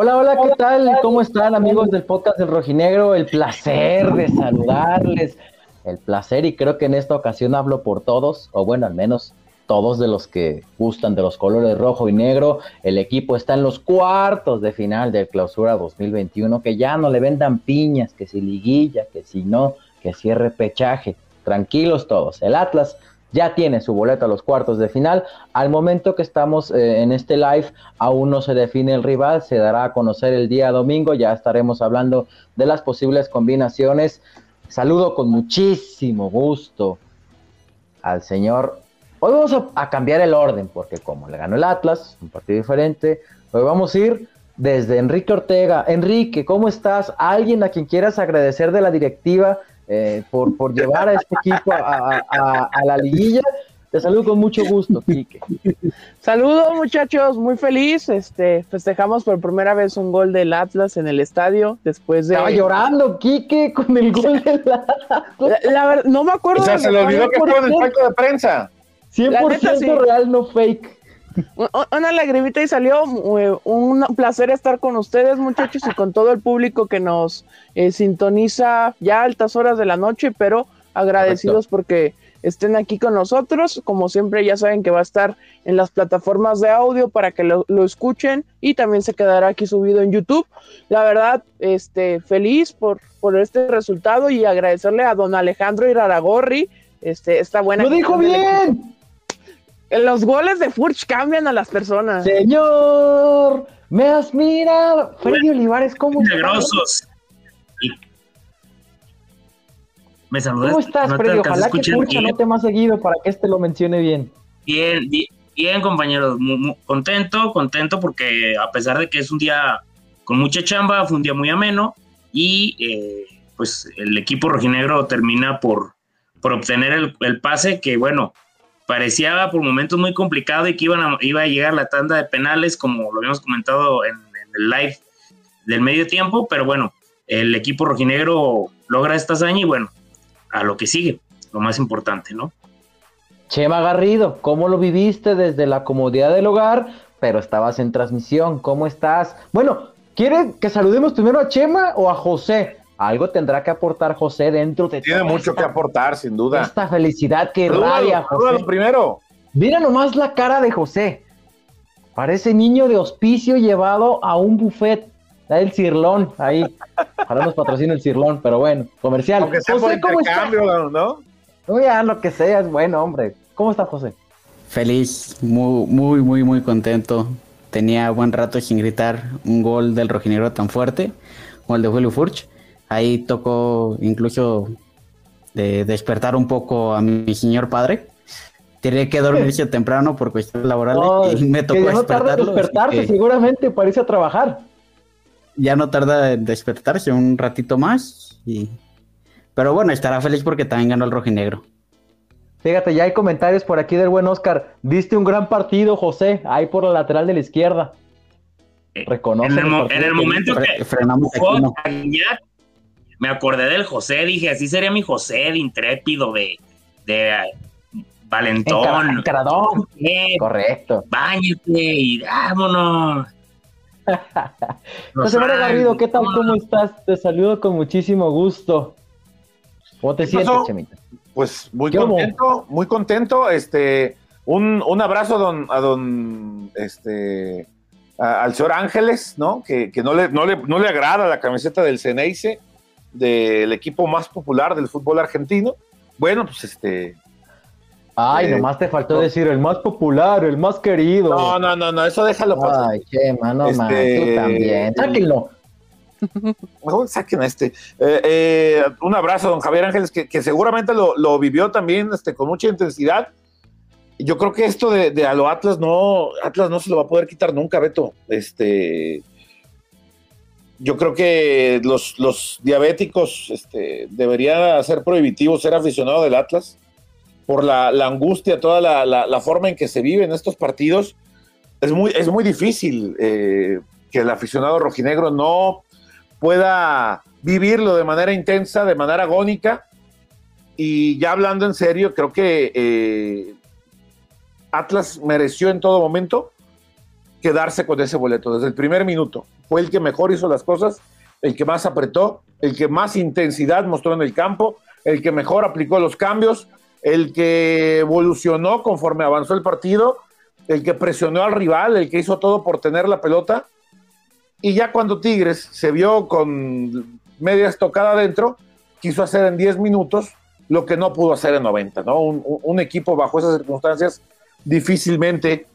Hola, hola, ¿qué tal? ¿Cómo están amigos del podcast del Rojinegro? El placer de saludarles, el placer y creo que en esta ocasión hablo por todos, o bueno, al menos todos de los que gustan de los colores rojo y negro. El equipo está en los cuartos de final del clausura 2021, que ya no le vendan piñas, que si liguilla, que si no, que cierre pechaje. Tranquilos todos. El Atlas ya tiene su boleto a los cuartos de final. Al momento que estamos eh, en este live, aún no se define el rival, se dará a conocer el día domingo, ya estaremos hablando de las posibles combinaciones. Saludo con muchísimo gusto al señor. Hoy vamos a, cambiar el orden, porque como le ganó el Atlas, un partido diferente, hoy vamos a ir desde Enrique Ortega. Enrique, ¿cómo estás? ¿Alguien a quien quieras agradecer de la directiva eh, por, por llevar a este equipo a, a, la liguilla. Te saludo con mucho gusto, Quique. Saludos muchachos, muy feliz. Este, festejamos por primera vez un gol del Atlas en el estadio después de. Estaba llorando, Quique, con el gol del Atlas. La, verdad, no me acuerdo. O sea, se le olvidó que estaba en el pacto de prensa. 100% real, no fake. Una lagrimita y salió. Eh, un placer estar con ustedes, muchachos, y con todo el público que nos eh, sintoniza ya a altas horas de la noche, pero agradecidos porque estén aquí con nosotros. Como siempre, ya saben que va a estar en las plataformas de audio para que lo, escuchen y también se quedará aquí subido en YouTube. La verdad, este, feliz por, por este resultado y agradecerle a don Alejandro Iraragorri. Este, esta buena. ¡Lo dijo bien! Los goles de Furch cambian a las personas. Señor, me has mirado. Freddy Olivares, ¿cómo estás? Me saludas. ¿Cómo estás, Freddy? Ojalá que Furch no te más seguido para que este lo mencione bien. Bien, bien, compañeros. contento, contento porque a pesar de que es un día con mucha chamba, fue un día muy ameno y eh, pues el equipo rojinegro termina por, por obtener el, el pase que, bueno, parecía por momentos muy complicado y que iban a, iba a llegar la tanda de penales, como lo habíamos comentado en, el live del medio tiempo, pero bueno, el equipo rojinegro logra esta hazaña y bueno, a lo que sigue, lo más importante, ¿no? Chema Garrido, ¿cómo lo viviste desde la comodidad del hogar? Pero estabas en transmisión, ¿cómo estás? Bueno, ¿quiere que saludemos primero a Chema o a José? Algo tendrá que aportar José dentro de Tiene mucho que aportar, sin duda. Esta felicidad que radia José. primero. Mira nomás la cara de José. Parece niño de hospicio llevado a un buffet. Da el cirlón ahí. Para nos patrocina el cirlón, pero bueno, comercial. Aunque sea José, por intercambio, ¿no? No, ya lo que sea es bueno, hombre. ¿Cómo está José? Feliz, muy, muy, muy, muy contento. Tenía buen rato sin gritar un gol del rojinegro tan fuerte, como el de Julio Furch. Ahí tocó incluso de despertar un poco a mi señor padre. Tenía que dormirse temprano por cuestiones laborales y me tocó no tarda en despertarse, seguramente para irse a trabajar. Ya no tarda en despertarse un ratito más. Y... Pero bueno, estará feliz porque también ganó el rojinegro. Fíjate, ya hay comentarios por aquí del buen Oscar. Diste un gran partido, José, ahí por la lateral de la izquierda. Eh, Reconoce. En el, momento que frenamos me acordé del José, dije, así sería mi José de intrépido, de, de uh, valentón. Encaradón. Correcto. Báñate y vámonos. José María Garrido, ¿qué tal? ¿Cómo estás? Te saludo con muchísimo gusto. ¿Cómo te sientes, Chemita? Pues muy contento, muy contento. Este, un, un abrazo a don, a don este, al señor Ángeles, ¿no? Que, que no, le, no, le, no le agrada la camiseta del Ceneice del equipo más popular del fútbol argentino. Bueno, pues este. Ay, eh, nomás te faltó decir el más popular, el más querido. No, no, no, no, eso déjalo pasar. Ay, qué mano, este... tú también. Sáquenlo. Mejor saquen a este. Eh, eh, un abrazo, don Javier Ángeles, que, seguramente lo, vivió también este, con mucha intensidad. Yo creo que esto de, de a lo Atlas no, Atlas no se lo va a poder quitar nunca, Beto. Este, yo creo que los, diabéticos este, deberían ser prohibitivos ser aficionado del Atlas por la, angustia, toda la, forma en que se viven estos partidos. Es muy, es muy difícil eh, que el aficionado rojinegro no pueda vivirlo de manera intensa, de manera agónica. Y ya hablando en serio, creo que eh, Atlas mereció en todo momento quedarse con ese boleto desde el primer minuto. Fue el que mejor hizo las cosas, el que más apretó, el que más intensidad mostró en el campo, el que mejor aplicó los cambios, el que evolucionó conforme avanzó el partido, el que presionó al rival, el que hizo todo por tener la pelota. Y ya cuando Tigres se vio con media estocada adentro, quiso hacer en 10 minutos lo que no pudo hacer en 90, ¿no? Un, equipo bajo esas circunstancias difícilmente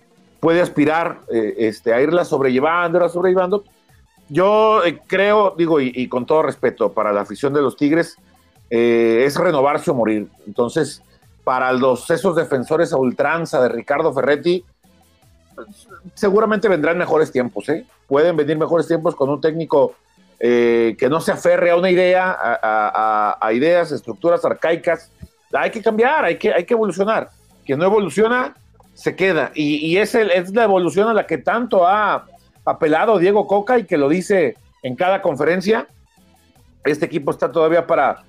puede aspirar eh, este, a irla sobrellevando, irla sobrellevando. Yo eh, creo, digo, y, con todo respeto para la afición de los Tigres, eh, es renovarse o morir. Entonces, para los esos defensores a ultranza de Ricardo Ferretti, seguramente vendrán mejores tiempos, ¿eh? Pueden venir mejores tiempos con un técnico que no se aferre a una idea, a, ideas, estructuras arcaicas. Hay que cambiar, hay que, hay que evolucionar. Quien no evoluciona, se queda. Y, es, la evolución a la que tanto ha apelado Diego Coca y que lo dice en cada conferencia. Este equipo está todavía para,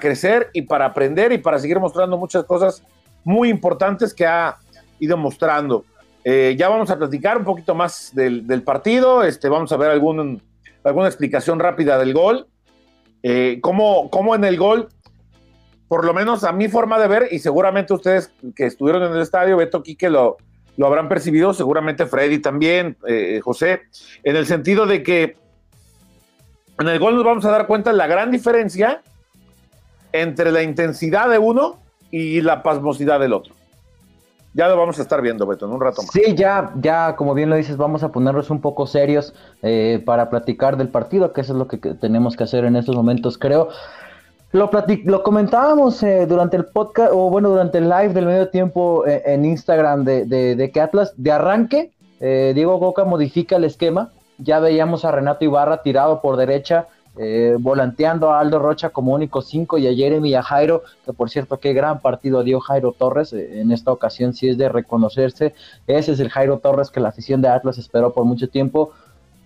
crecer y para aprender y para seguir mostrando muchas cosas muy importantes que ha ido mostrando. Eh, ya vamos a platicar un poquito más del, del, partido, este, vamos a ver alguna explicación rápida del gol. Eh, ¿cómo, ¿Cómo en el gol, por lo menos a mi forma de ver, y seguramente ustedes que estuvieron en el estadio, Beto Quique lo, lo habrán percibido, seguramente Freddy también, eh, José, en el sentido de que en el gol nos vamos a dar cuenta de la gran diferencia entre la intensidad de uno y la pasmosidad del otro. Ya lo vamos a estar viendo, Beto, en un rato más. Sí, ya, ya, como bien lo dices, vamos a ponernos un poco serios eh, para platicar del partido, que eso es lo que tenemos que hacer en estos momentos, creo. Lo, lo comentábamos eh, durante el podcast, o bueno, durante el live del medio tiempo eh, en Instagram de, de, que Atlas, de arranque, Diego Goca modifica el esquema. Ya veíamos a Renato Ibarra tirado por derecha, eh, volanteando a Aldo Rocha como único cinco y a Jeremy y a Jairo, que por cierto, qué gran partido dio Jairo Torres. Eh, en esta ocasión sí es de reconocerse. Ese es el Jairo Torres que la afición de Atlas esperó por mucho tiempo.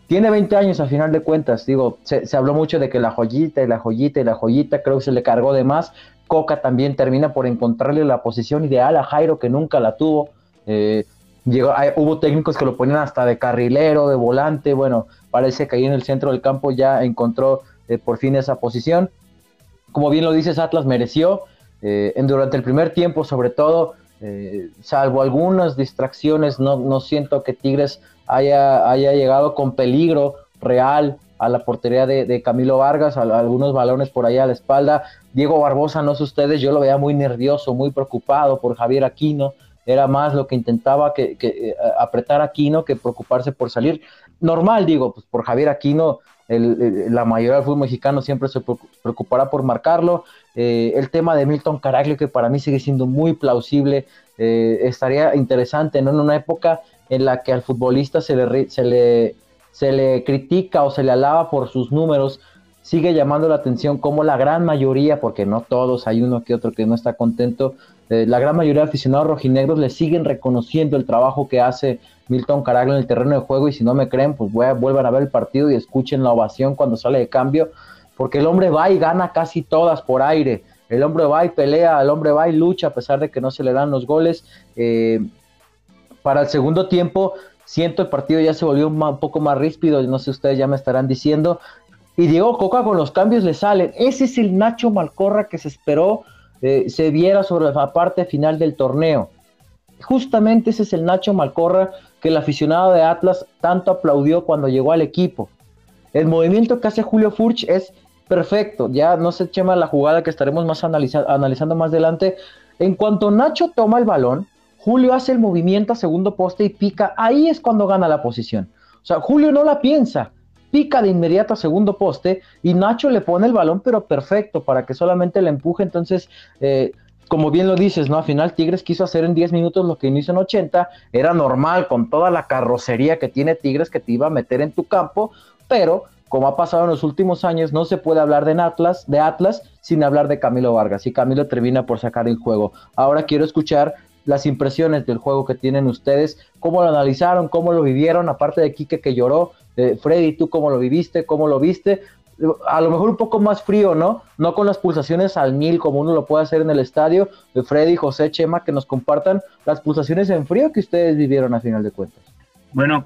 Tiene 20 años a final de cuentas, digo, se, habló mucho de que la joyita y la joyita y la joyita, creo que se le cargó de más. Coca también termina por encontrarle la posición ideal a Jairo que nunca la tuvo. Eh, llegó, hubo técnicos que lo ponían hasta de carrilero, de volante, bueno, parece que ahí en el centro del campo ya encontró eh, por fin esa posición. Como bien lo dices, Atlas mereció, eh, durante el primer tiempo sobre todo, eh, salvo algunas distracciones, no, no siento que Tigres haya, haya, llegado con peligro real a la portería de, Camilo Vargas, algunos balones por ahí a la espalda. Diego Barbosa, no sé ustedes, yo lo veía muy nervioso, muy preocupado por Javier Aquino. Era más lo que intentaba que, que apretar Aquino que preocuparse por salir normal, digo, pues por Javier Aquino, la mayoría del fútbol mexicano siempre se preocupará por marcarlo. Eh, el tema de Milton Caraglio, que para mí sigue siendo muy plausible, eh, estaría interesante, ¿no? En una época en la que al futbolista se le, se le, se le critica o se le alaba por sus números, sigue llamando la atención como la gran mayoría, porque no todos, hay uno que otro que no está contento, eh, la gran mayoría de aficionados rojinegros le siguen reconociendo el trabajo que hace Milton Caraglio en el terreno de juego y si no me creen, pues vuelvan a ver el partido y escuchen la ovación cuando sale de cambio, porque el hombre va y gana casi todas por aire, el hombre va y pelea, el hombre va y lucha a pesar de que no se le dan los goles. Eh, para el segundo tiempo, siento el partido ya se volvió un, poco más ríspido, no sé ustedes ya me estarán diciendo, y Diego Coca con los cambios le salen. Ese es el Nacho Malcorra que se esperó eh, se viera sobre la parte final del torneo. Justamente ese es el Nacho Malcorra que el aficionado de Atlas tanto aplaudió cuando llegó al equipo. El movimiento que hace Julio Furch es perfecto. Ya no se llama la jugada que estaremos más analizando más adelante. En cuanto Nacho toma el balón, Julio hace el movimiento a segundo poste y pica. Ahí es cuando gana la posición. O sea, Julio no la piensa pica de inmediato a segundo poste y Nacho le pone el balón, pero perfecto, para que solamente le empuje. Entonces, eh, como bien lo dices, ¿no? Al final Tigres quiso hacer en 10 minutos lo que inició en 80, era normal con toda la carrocería que tiene Tigres que te iba a meter en tu campo, pero como ha pasado en los últimos años, no se puede hablar de Atlas, de Atlas sin hablar de Camilo Vargas y Camilo termina por sacar el juego. Ahora quiero escuchar las impresiones del juego que tienen ustedes, cómo lo analizaron, cómo lo vivieron, aparte de Quique que lloró, Freddy, ¿tú cómo lo viviste? ¿Cómo lo viste? A lo mejor un poco más frío, ¿no? No con las pulsaciones al mil como uno lo puede hacer en el estadio. De Freddy, José, Chema, que nos compartan las pulsaciones en frío que ustedes vivieron a final de cuentas. Bueno,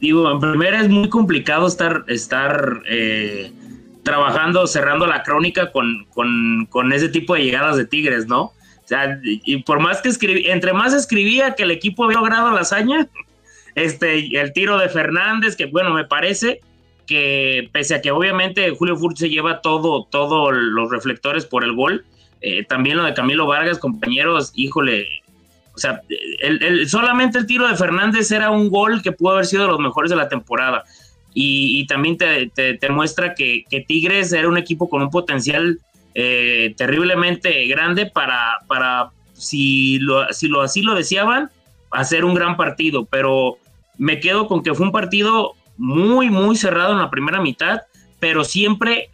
digo, en primera es muy complicado estar, estar eh, trabajando, cerrando la crónica con, con, ese tipo de llegadas de Tigres, ¿no? Sea, y por más que escribí, entre más escribía que el equipo había logrado la hazaña, este, el tiro de Fernández, que bueno, me parece que pese a que obviamente Julio Furch se lleva todo, todos los reflectores por el gol, eh, también lo de Camilo Vargas, compañeros, híjole, o sea, el, solamente el tiro de Fernández era un gol que pudo haber sido de los mejores de la temporada. Y, también te, muestra que, Tigres era un equipo con un potencial eh, terriblemente grande para, para si, lo, si lo así lo deseaban, hacer un gran partido. Pero me quedo con que fue un partido muy, muy cerrado en la primera mitad pero siempre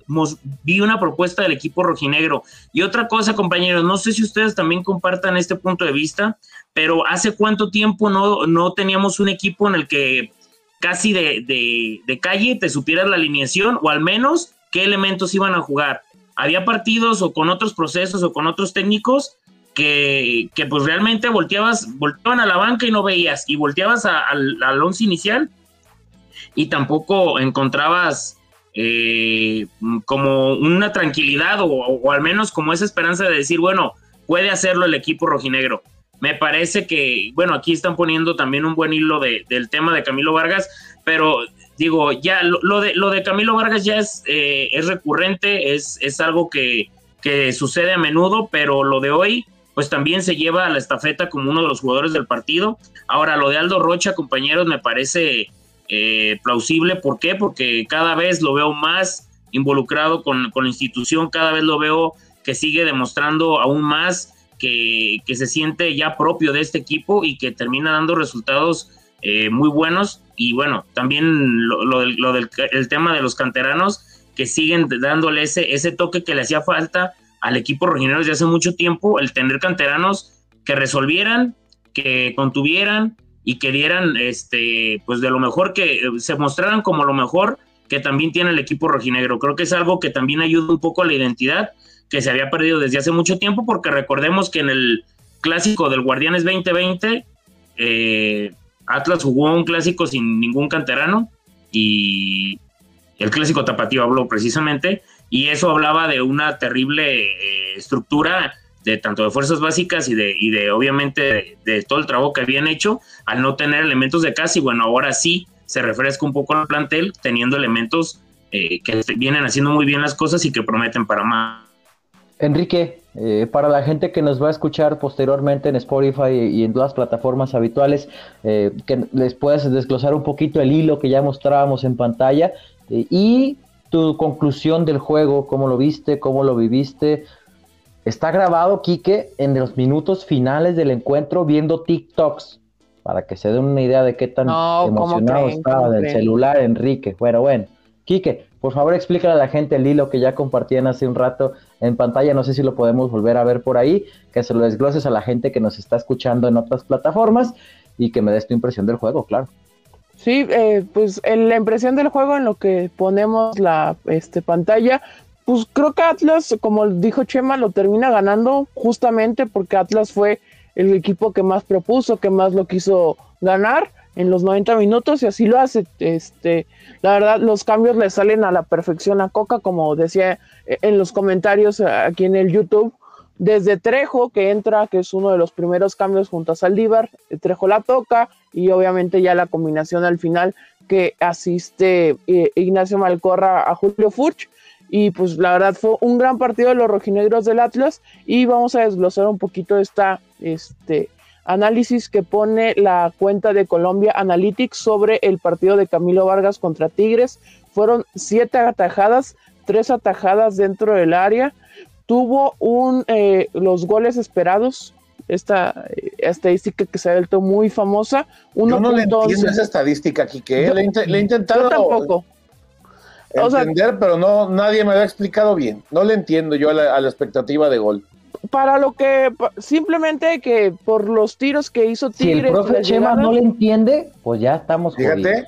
vi una propuesta del equipo rojinegro. Y otra cosa, compañeros, no sé si ustedes también compartan este punto de vista, pero hace cuánto tiempo no, no teníamos un equipo en el que casi de, de, calle te supieras la alineación o al menos qué elementos iban a jugar. Había partidos o con otros procesos o con otros técnicos que, que pues realmente volteabas, volteaban a la banca y no veías, y volteabas al, once inicial y tampoco encontrabas eh, como una tranquilidad o, al menos como esa esperanza de decir, bueno, puede hacerlo el equipo rojinegro. Me parece que, bueno, aquí están poniendo también un buen hilo del tema de Camilo Vargas, pero digo, ya lo, de, lo de Camilo Vargas ya es, eh, es recurrente, es, es algo que, que sucede a menudo, pero lo de hoy, pues también se lleva a la estafeta como uno de los jugadores del partido. Ahora, lo de Aldo Rocha, compañeros, me parece eh, plausible. ¿Por qué? Porque cada vez lo veo más involucrado con, la institución, cada vez lo veo que sigue demostrando aún más que, se siente ya propio de este equipo y que termina dando resultados eh, muy buenos. Y bueno, también lo, del el tema de los canteranos que siguen dándole ese, ese toque que le hacía falta al equipo rojinero desde hace mucho tiempo, el tener canteranos que resolvieran, que contuvieran, y que dieran este pues de lo mejor que eh, se mostraran como lo mejor que también tiene el equipo rojinegro. Creo que es algo que también ayuda un poco a la identidad que se había perdido desde hace mucho tiempo porque recordemos que en el clásico del Guardianes 2020 eh, Atlas jugó un clásico sin ningún canterano y el clásico tapatío habló precisamente y eso hablaba de una terrible eh, estructura de tanto de fuerzas básicas y de, y de obviamente de, todo el trabajo que habían hecho al no tener elementos de casa y bueno, ahora sí se refresca un poco el plantel teniendo elementos eh, que vienen haciendo muy bien las cosas y que prometen para más. Enrique, eh, para la gente que nos va a escuchar posteriormente en Spotify y en todas las plataformas habituales, eh, que les puedas desglosar un poquito el hilo que ya mostrábamos en pantalla y tu conclusión del juego, cómo lo viste, cómo lo viviste, Está grabado, Quique, en los minutos finales del encuentro viendo TikToks, para que se den una idea de qué tan emocionado estaba del celular Enrique. Bueno, bueno. Quique, por favor explícale a la gente el hilo que ya compartían hace un rato en pantalla, no sé si lo podemos volver a ver por ahí, que se lo desgloses a la gente que nos está escuchando en otras plataformas y que me des tu impresión del juego, claro. Sí, eh, pues en la impresión del juego en lo que ponemos la este, pantalla, pues creo que Atlas, como dijo Chema, lo termina ganando justamente porque Atlas fue el equipo que más propuso, que más lo quiso ganar en los 90 minutos y así lo hace. Este, la verdad, los cambios le salen a la perfección a Coca, como decía en los comentarios aquí en el YouTube. Desde Trejo, que entra, que es uno de los primeros cambios junto a Saldívar, Trejo la toca y obviamente ya la combinación al final que asiste eh, Ignacio Malcorra a Julio Furch y pues la verdad fue un gran partido de los rojinegros del Atlas y vamos a desglosar un poquito esta este análisis que pone la cuenta de Colombia Analytics sobre el partido de Camilo Vargas contra Tigres. Fueron siete atajadas, tres atajadas dentro del área. Tuvo un eh, los goles esperados. Esta eh, estadística que se ha vuelto muy famosa. Uno Yo no le entiendo esa estadística, aquí que le, he intentado. Yo tampoco entender, pero no, nadie me lo ha explicado bien. No le entiendo yo a la, expectativa de gol. Para lo que, simplemente que por los tiros que hizo Tigres. Si el profe Chema no le entiende, pues ya estamos Fíjate.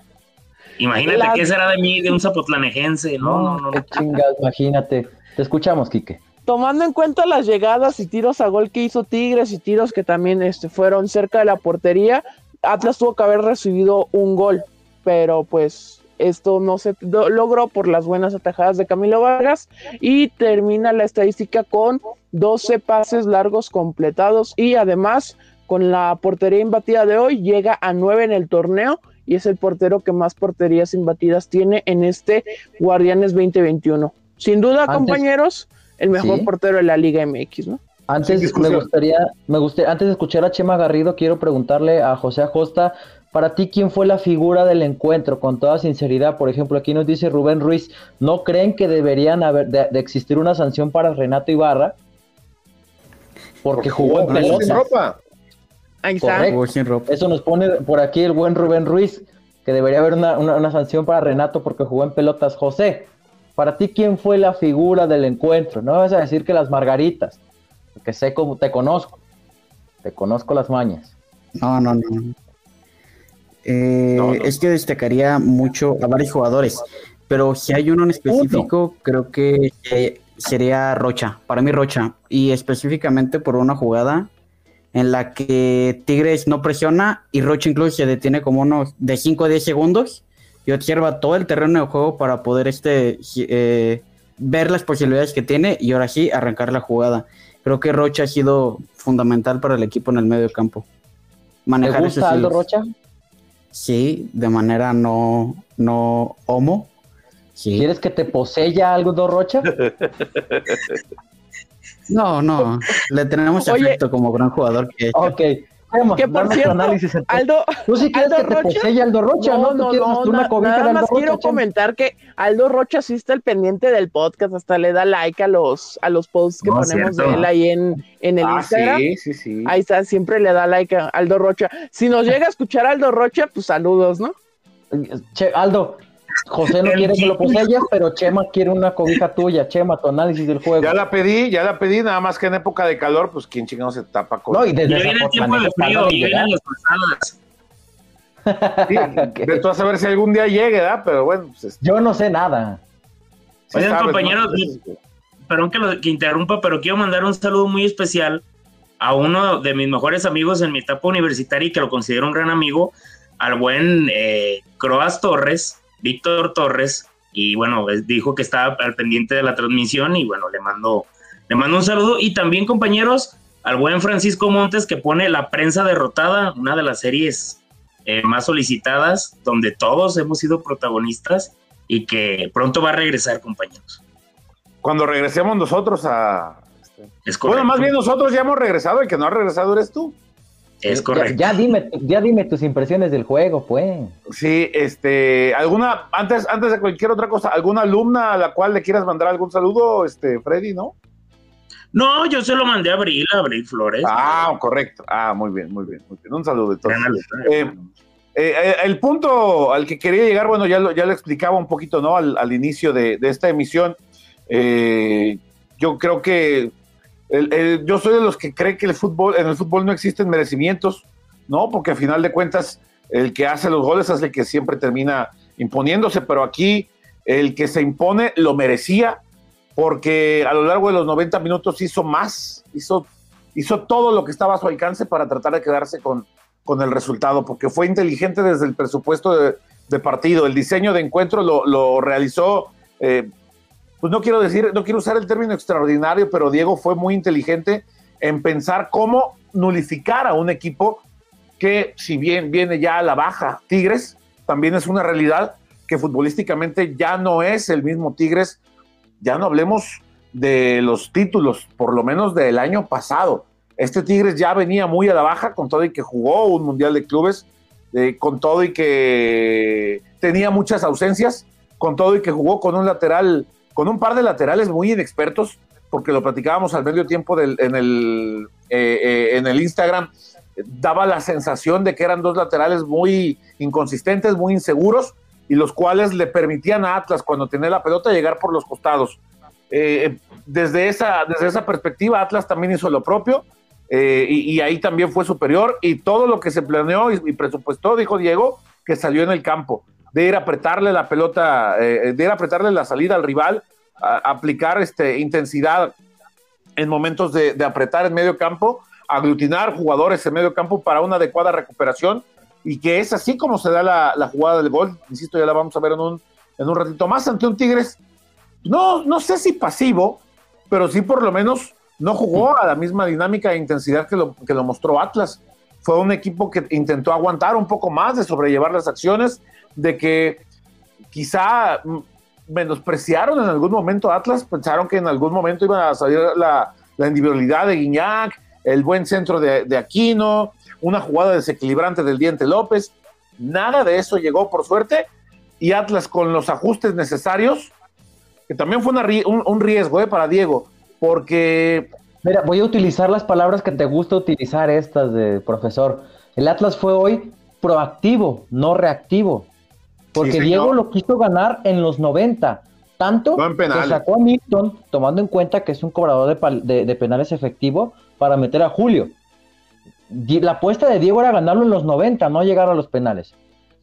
Imagínate qué será de mí, de un zapotlanejense, no, no, no. chingas, imagínate. Te escuchamos, Quique. Tomando en cuenta las llegadas y tiros a gol que hizo Tigres y tiros que también este, fueron cerca de la portería, Atlas tuvo que haber recibido un gol, pero pues esto no se logró por las buenas atajadas de Camilo Vargas y termina la estadística con 12 pases largos completados y además con la portería imbatida de hoy llega a 9 en el torneo y es el portero que más porterías imbatidas tiene en este Guardianes 2021. Sin duda, compañeros, el mejor portero de la Liga MX, ¿no? Antes me gustaría, me gustaría, antes de escuchar a Chema Garrido, quiero preguntarle a José Acosta, para ti, ¿quién fue la figura del encuentro? Con toda sinceridad, por ejemplo, aquí nos dice Rubén Ruiz, ¿no creen que deberían haber de, existir una sanción para Renato Ibarra? Porque jugó en pelotas. ropa. Ahí está. Eso nos pone por aquí el buen Rubén Ruiz, que debería haber una, una sanción para Renato porque jugó en pelotas. José, para ti, ¿quién fue la figura del encuentro? No vas a decir que las margaritas que sé cómo te conozco. Te conozco las mañas. No, no, eh, no. Es que destacaría mucho a varios jugadores, pero si hay uno en específico, creo que sería Rocha, para mí Rocha, y específicamente por una jugada en la que Tigres no presiona y Rocha incluso se detiene como unos de 5 a 10 segundos y observa todo el terreno de juego para poder este eh, ver las posibilidades que tiene y ahora sí arrancar la jugada creo que Rocha ha sido fundamental para el equipo en el medio campo. Manejar ¿Te gusta Aldo Rocha? Sí, de manera no, no homo. ¿Quieres que te posea Aldo Rocha? no, no. Le tenemos afecto como gran jugador que Ok que por cierto, Aldo, tú sí Aldo que Rocha, Aldo Rocha, ¿no? No, no, no, nada más quiero comentar que Aldo Rocha sí está el pendiente del podcast, hasta le da like a los a los posts que ponemos de él ahí en, en el ah, Instagram. Sí, sí, sí. Ahí está, siempre le da like a Aldo Rocha. Si nos llega a escuchar Aldo Rocha, pues saludos, ¿no? Che, Aldo, José no quiere que lo poseyas, pero Chema quiere una cobija tuya. Chema, tu análisis del juego. Ya la pedí, ya la pedí, nada más que en época de calor, pues quién chingado se tapa con. No, y desde viene el tiempo de frío, y vienen las pasadas. Sí, de tú a saber si algún día llegue, ¿verdad? Pero bueno, pues, yo no sé nada. Oigan, compañeros, perdón que, lo, que interrumpa, pero quiero mandar un saludo muy especial a uno de mis mejores amigos en mi etapa universitaria y que lo considero un gran amigo, al buen eh, Croas Torres, Víctor Torres, y bueno, dijo que estaba al pendiente de la transmisión y bueno, le mando, le mando un saludo. Y también, compañeros, al buen Francisco Montes que pone La Prensa Derrotada, una de las series eh, más solicitadas, donde todos hemos sido protagonistas y que pronto va a regresar, compañeros. Cuando regresemos nosotros a... Es bueno, más bien nosotros ya hemos regresado, el que no ha regresado eres tú. Es correcto. Ya, dime, ya dime tus impresiones del juego, pues. Sí, este, alguna, antes, antes de cualquier otra cosa, ¿alguna alumna a la cual le quieras mandar algún saludo, este, Freddy, no? No, yo se lo mandé a Abril, a Abril Flores. Ah, correcto. Ah, muy bien, muy bien, muy bien. Un saludo de todos. Eh, eh, eh, el punto al que quería llegar, bueno, ya lo, ya lo explicaba un poquito, ¿no? Al, inicio de, de, esta emisión. yo creo que yo soy de los que cree que el fútbol, en el fútbol no existen merecimientos, ¿no? Porque al final de cuentas, el que hace los goles es el que siempre termina imponiéndose, pero aquí el que se impone lo merecía, porque a lo largo de los 90 minutos hizo más, hizo, hizo todo lo que estaba a su alcance para tratar de quedarse con, con el resultado, porque fue inteligente desde el presupuesto de, partido, el diseño de encuentro lo, lo realizó eh, pues no quiero decir, no quiero usar el término extraordinario, pero Diego fue muy inteligente en pensar cómo nulificar a un equipo que si bien viene ya a la baja, Tigres, también es una realidad que futbolísticamente ya no es el mismo Tigres, ya no hablemos de los títulos, por lo menos del año pasado. Este Tigres ya venía muy a la baja, con todo y que jugó un Mundial de Clubes, eh, con todo y que tenía muchas ausencias, con todo y que jugó con un lateral con un par de laterales muy inexpertos, porque lo platicábamos al medio tiempo en, el, eh, eh, en el Instagram, daba la sensación de que eran dos laterales muy inconsistentes, muy inseguros, y los cuales le permitían a Atlas, cuando tenía la pelota, llegar por los costados. Eh, desde, esa, desde esa perspectiva, Atlas también hizo lo propio, y, ahí también fue superior, y todo lo que se planeó y, y presupuestó, dijo Diego, que salió en el campo de ir a apretarle la pelota, eh, de ir apretarle la salida al rival, aplicar este, intensidad en momentos de, apretar en medio campo, aglutinar jugadores en medio campo para una adecuada recuperación y que es así como se da la, la jugada del gol. Insisto, ya la vamos a ver en un, en un ratito más ante un Tigres. No, no sé si pasivo, pero sí por lo menos no jugó a la misma dinámica e intensidad que lo, que lo mostró Atlas. Fue un equipo que intentó aguantar un poco más, de sobrellevar las acciones, de que quizá menospreciaron en algún momento Atlas, pensaron que en algún momento iban a salir la, individualidad de Guiñac, el buen centro de, Aquino, una jugada desequilibrante del Diente López. Nada de eso llegó por suerte y Atlas con los ajustes necesarios, que también fue un, un, riesgo eh, para Diego, porque... Mira, voy a utilizar las palabras que te gusta utilizar estas de profesor. El Atlas fue hoy proactivo, no reactivo. Porque sí, Diego lo quiso ganar en los 90. Tanto no que sacó a Milton, tomando en cuenta que es un cobrador de, de, de, penales efectivo, para meter a Julio. La apuesta de Diego era ganarlo en los 90, no llegar a los penales.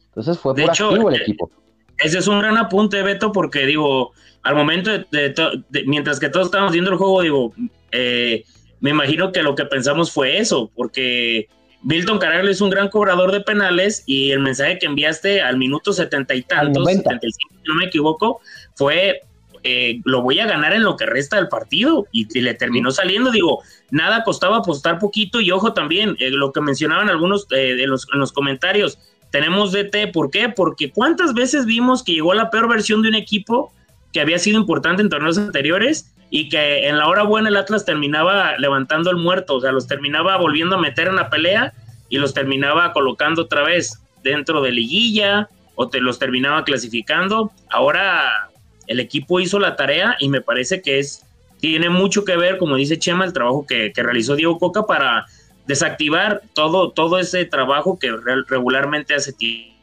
Entonces fue proactivo hecho, el eh, equipo. Ese es un gran apunte, Beto, porque digo, al momento de, de mientras que todos estábamos viendo el juego, digo, eh, me imagino que lo que pensamos fue eso, porque Milton Caraglio es un gran cobrador de penales y el mensaje que enviaste al minuto setenta y tantos, 75, si no me equivoco, fue eh, lo voy a ganar en lo que resta del partido. Y, y le terminó saliendo, digo, nada costaba apostar poquito. Y ojo también, eh, lo que mencionaban algunos eh, en, los, en los comentarios, tenemos DT, ¿por qué? Porque cuántas veces vimos que llegó la peor versión de un equipo que había sido importante en torneos anteriores y que en la hora buena el Atlas terminaba levantando el muerto, o sea, los terminaba volviendo a meter en la pelea y los terminaba colocando otra vez dentro de liguilla o te los terminaba clasificando. Ahora el equipo hizo la tarea y me parece que es tiene mucho que ver, como dice Chema, el trabajo que, que realizó Diego Coca para desactivar todo, todo ese trabajo que re regularmente hace tiempo.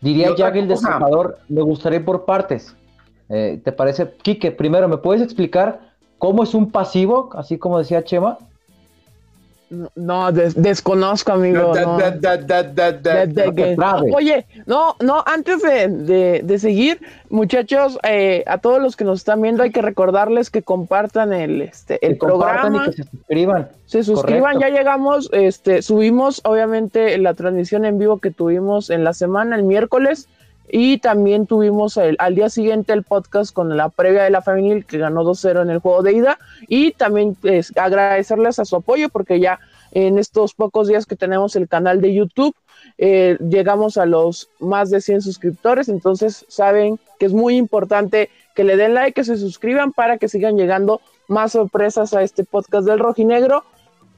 Diría ya que el destacador me gustaría por partes. Eh, ¿Te parece? Quique, primero, ¿me puedes explicar cómo es un pasivo, así como decía Chema? No, des desconozco, amigo. Oye, no, no, antes de, de, de seguir, muchachos, eh, a todos los que nos están viendo hay que recordarles que compartan el, este, el que programa. Y que se suscriban. Se suscriban, Correcto. ya llegamos, este, subimos obviamente la transmisión en vivo que tuvimos en la semana, el miércoles. Y también tuvimos al día siguiente el podcast con la previa de la femenil que ganó 2-0 en el juego de ida. Y también pues, agradecerles a su apoyo porque ya en estos pocos días que tenemos el canal de YouTube eh, llegamos a los más de 100 suscriptores. Entonces saben que es muy importante que le den like, que se suscriban para que sigan llegando más sorpresas a este podcast del rojinegro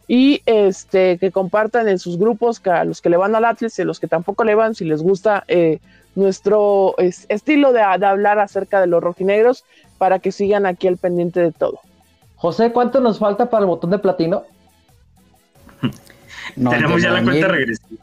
y este que compartan en sus grupos a los que le van al Atlas y a los que tampoco le van si les gusta eh, nuestro es, estilo de, de, hablar acerca de los rojinegros para que sigan aquí al pendiente de todo. José, ¿cuánto nos falta para el botón de platino? No, Tenemos ya la cuenta regresiva.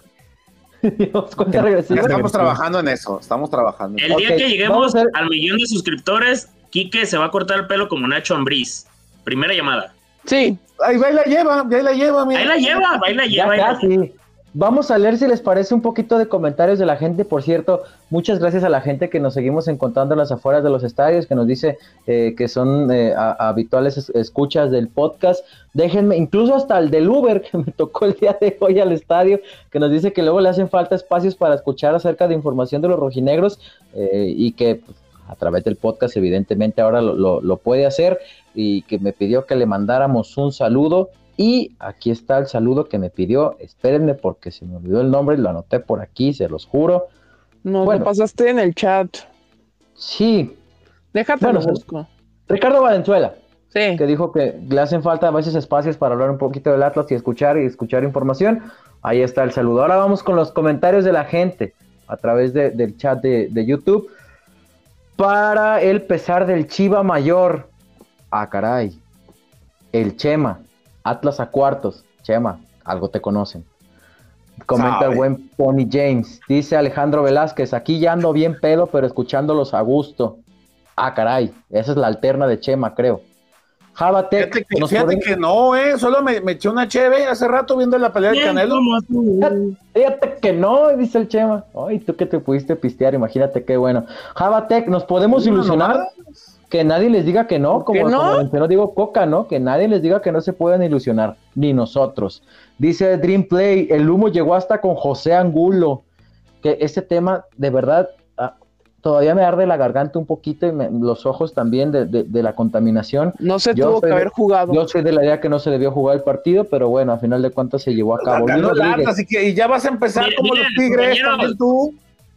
Dios, cuenta regresiva. Estamos trabajando en eso, estamos trabajando. El día okay, que lleguemos al millón de suscriptores, Quique se va a cortar el pelo como Nacho Ambriz. Primera llamada. Sí. Ahí y la lleva, ahí la lleva, mira. Ahí la lleva, ahí la lleva. Ya casi. Vamos a leer si les parece un poquito de comentarios de la gente. Por cierto, muchas gracias a la gente que nos seguimos encontrando en las afueras de los estadios, que nos dice eh, que son eh, habituales es, escuchas del podcast. Déjenme, incluso hasta el del Uber que me tocó el día de hoy al estadio, que nos dice que luego le hacen falta espacios para escuchar acerca de información de los rojinegros eh, y que pues, a través del podcast evidentemente ahora lo puede hacer y que me pidió que le mandáramos un saludo y aquí está el saludo que me pidió. Espérenme porque se me olvidó el nombre, lo anoté por aquí, se los juro. No, bueno, te pasaste en el chat. Sí. Déjate bueno, lo busco. Ricardo Valenzuela. Sí. Que dijo que le hacen falta a veces espacios para hablar un poquito del Atlas y escuchar y escuchar información. Ahí está el saludo. Ahora vamos con los comentarios de la gente a través de, del chat de, de YouTube. Para el pesar del Chiva Mayor. Ah, caray. El Chema. Atlas a cuartos. Chema, algo te conocen. Comenta Sabe. el buen Pony James. Dice Alejandro Velázquez, aquí ya ando bien pedo, pero escuchándolos a gusto. Ah, caray, esa es la alterna de Chema, creo. Jabatec. Fíjate, que, fíjate podemos... que, no, eh, solo me, me, eché una cheve hace rato viendo la pelea del Canelo. Fíjate que no, dice el Chema. Ay, tú que te pudiste pistear, imagínate qué bueno. Jabatec, ¿nos podemos ilusionar? No, que nadie les diga que no, ¿Por qué como, no? como Diego Coca, ¿no? Que nadie les diga que no se pueden ilusionar, ni nosotros. Dice Dream Play, el humo llegó hasta con José Angulo, que ese tema de verdad ah, todavía me arde la garganta un poquito y me- los ojos también de, de- de la contaminación. No se Yo tuvo que soy haber jugado. Yo soy de la idea que no se debió jugar el partido, pero bueno, a final de cuentas se llevó a cabo. Ganó Luis el Rodríguez, Atlas y, que, y ya vas a empezar Miren, como miren, los Tigres compañeros. también tú.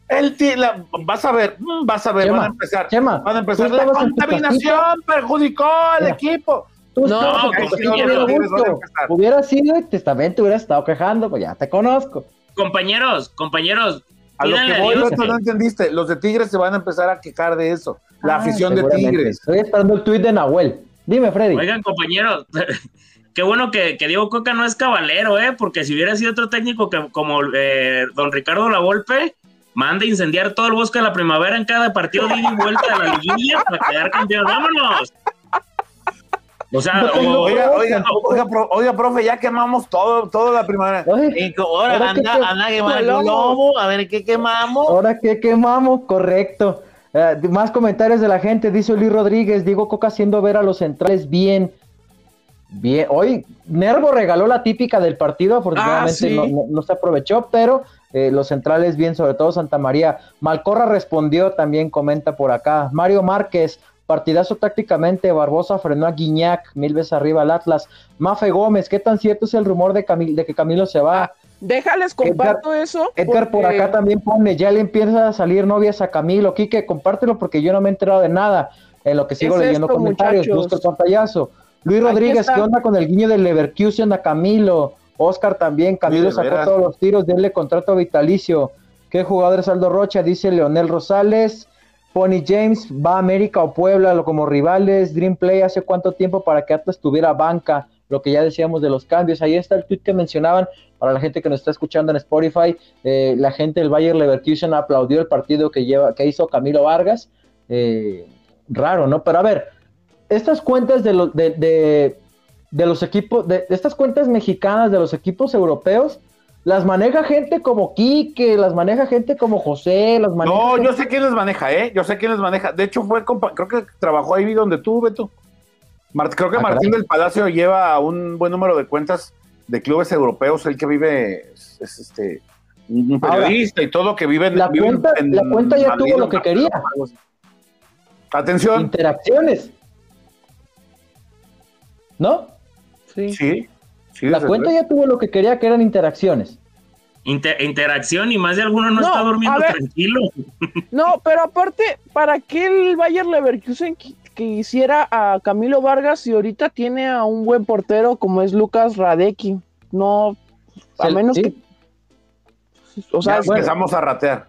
El ti- la- vas a ver, mm, vas a ver, Chema, van a empezar. Chema, Van a empezar. La contaminación perjudicó al Mira. equipo. Tú No, gusto. empezar. Hubiera sido y te- también te hubieras estado quejando, pues ya te conozco. Compañeros, compañeros, A lo que voy, Dios no entendiste. Los de Tigres se van a empezar a quejar de eso. La Ah, afición de. Tigres. Estoy esperando el tuit de Nahuel. Dime, Freddy. Oigan, compañeros, qué bueno que, que Diego Coca no es cabalero, ¿eh? Porque si hubiera sido otro técnico que, como eh, don Ricardo Lavolpe, manda a incendiar todo el bosque de la primavera en cada partido de ida y vuelta de la liguilla para quedar campeón. ¡Vámonos! O sea, No Oiga, oiga, oiga, pro- oiga, profe, ya quemamos todo, toda la primavera. Oye, ahora ahora que anda, que- anda quemando el lobo. lobo, a ver qué quemamos. Ahora que quemamos, correcto. Eh, más comentarios de la gente, dice Luis Rodríguez, Diego Coca haciendo ver a los centrales bien. Bien, hoy Nervo regaló la típica del partido, afortunadamente Ah, sí. no, no- no se aprovechó, pero eh, los centrales bien, sobre todo Santa María. Malcorra respondió, también comenta por acá. Mario Márquez, partidazo tácticamente, Barbosa frenó a Guiñac, mil veces arriba al Atlas. Mafe Gómez, ¿qué tan cierto es el rumor de, Camil- de que Camilo se va? Déjales comparto eso. Edgar por acá también pone, ya le empieza a salir novias a Camilo. Quique, compártelo porque yo no me he enterado de nada. En lo que sigo Es leyendo esto, comentarios, muchachos. busca el pantallazo. Luis Rodríguez. ¿qué onda con el guiño del Leverkusen a Camilo? Oscar también, Camilo sacó todos los tiros, denle contrato vitalicio. ¿Qué jugador es Aldo Rocha? Dice Leonel Rosales. Pony James, va a América o Puebla lo- como rivales. Dream Play, ¿hace cuánto tiempo para que Atlas tuviera banca? Lo que ya decíamos de los cambios. Ahí está el tweet que mencionaban para la gente que nos está escuchando en Spotify. eh, la gente del Bayer Leverkusen aplaudió el partido que, lleva, que hizo Camilo Vargas. Eh, raro, ¿no? Pero a ver, estas cuentas de, los de, de- de los equipos, de, de estas cuentas mexicanas de los equipos europeos, las maneja gente como Quique, las maneja gente como José, las maneja No, gente- yo sé quién les maneja, ¿eh? Yo sé quién les maneja. De hecho, fue creo que trabajó ahí donde tú, Beto. Mart- creo que Ah, Martín caray. del Palacio lleva un buen número de cuentas de clubes europeos, el que vive es, es, este un Ahora, periodista y todo que vive en la vive en- cuenta- en la cuenta ya Madrid, tuvo lo que quería. Atención, interacciones. ¿No? Sí. sí, sí. La cuenta ya tuvo lo que quería, que eran interacciones. inter- interacción y más de alguno no, No, está durmiendo tranquilo. No, pero aparte, ¿para qué el Bayer Leverkusen qui- quisiera a Camilo Vargas si ahorita tiene a un buen portero como es Lucas Radecki? No, a menos sí. que. O sea, Ya bueno. empezamos a ratear.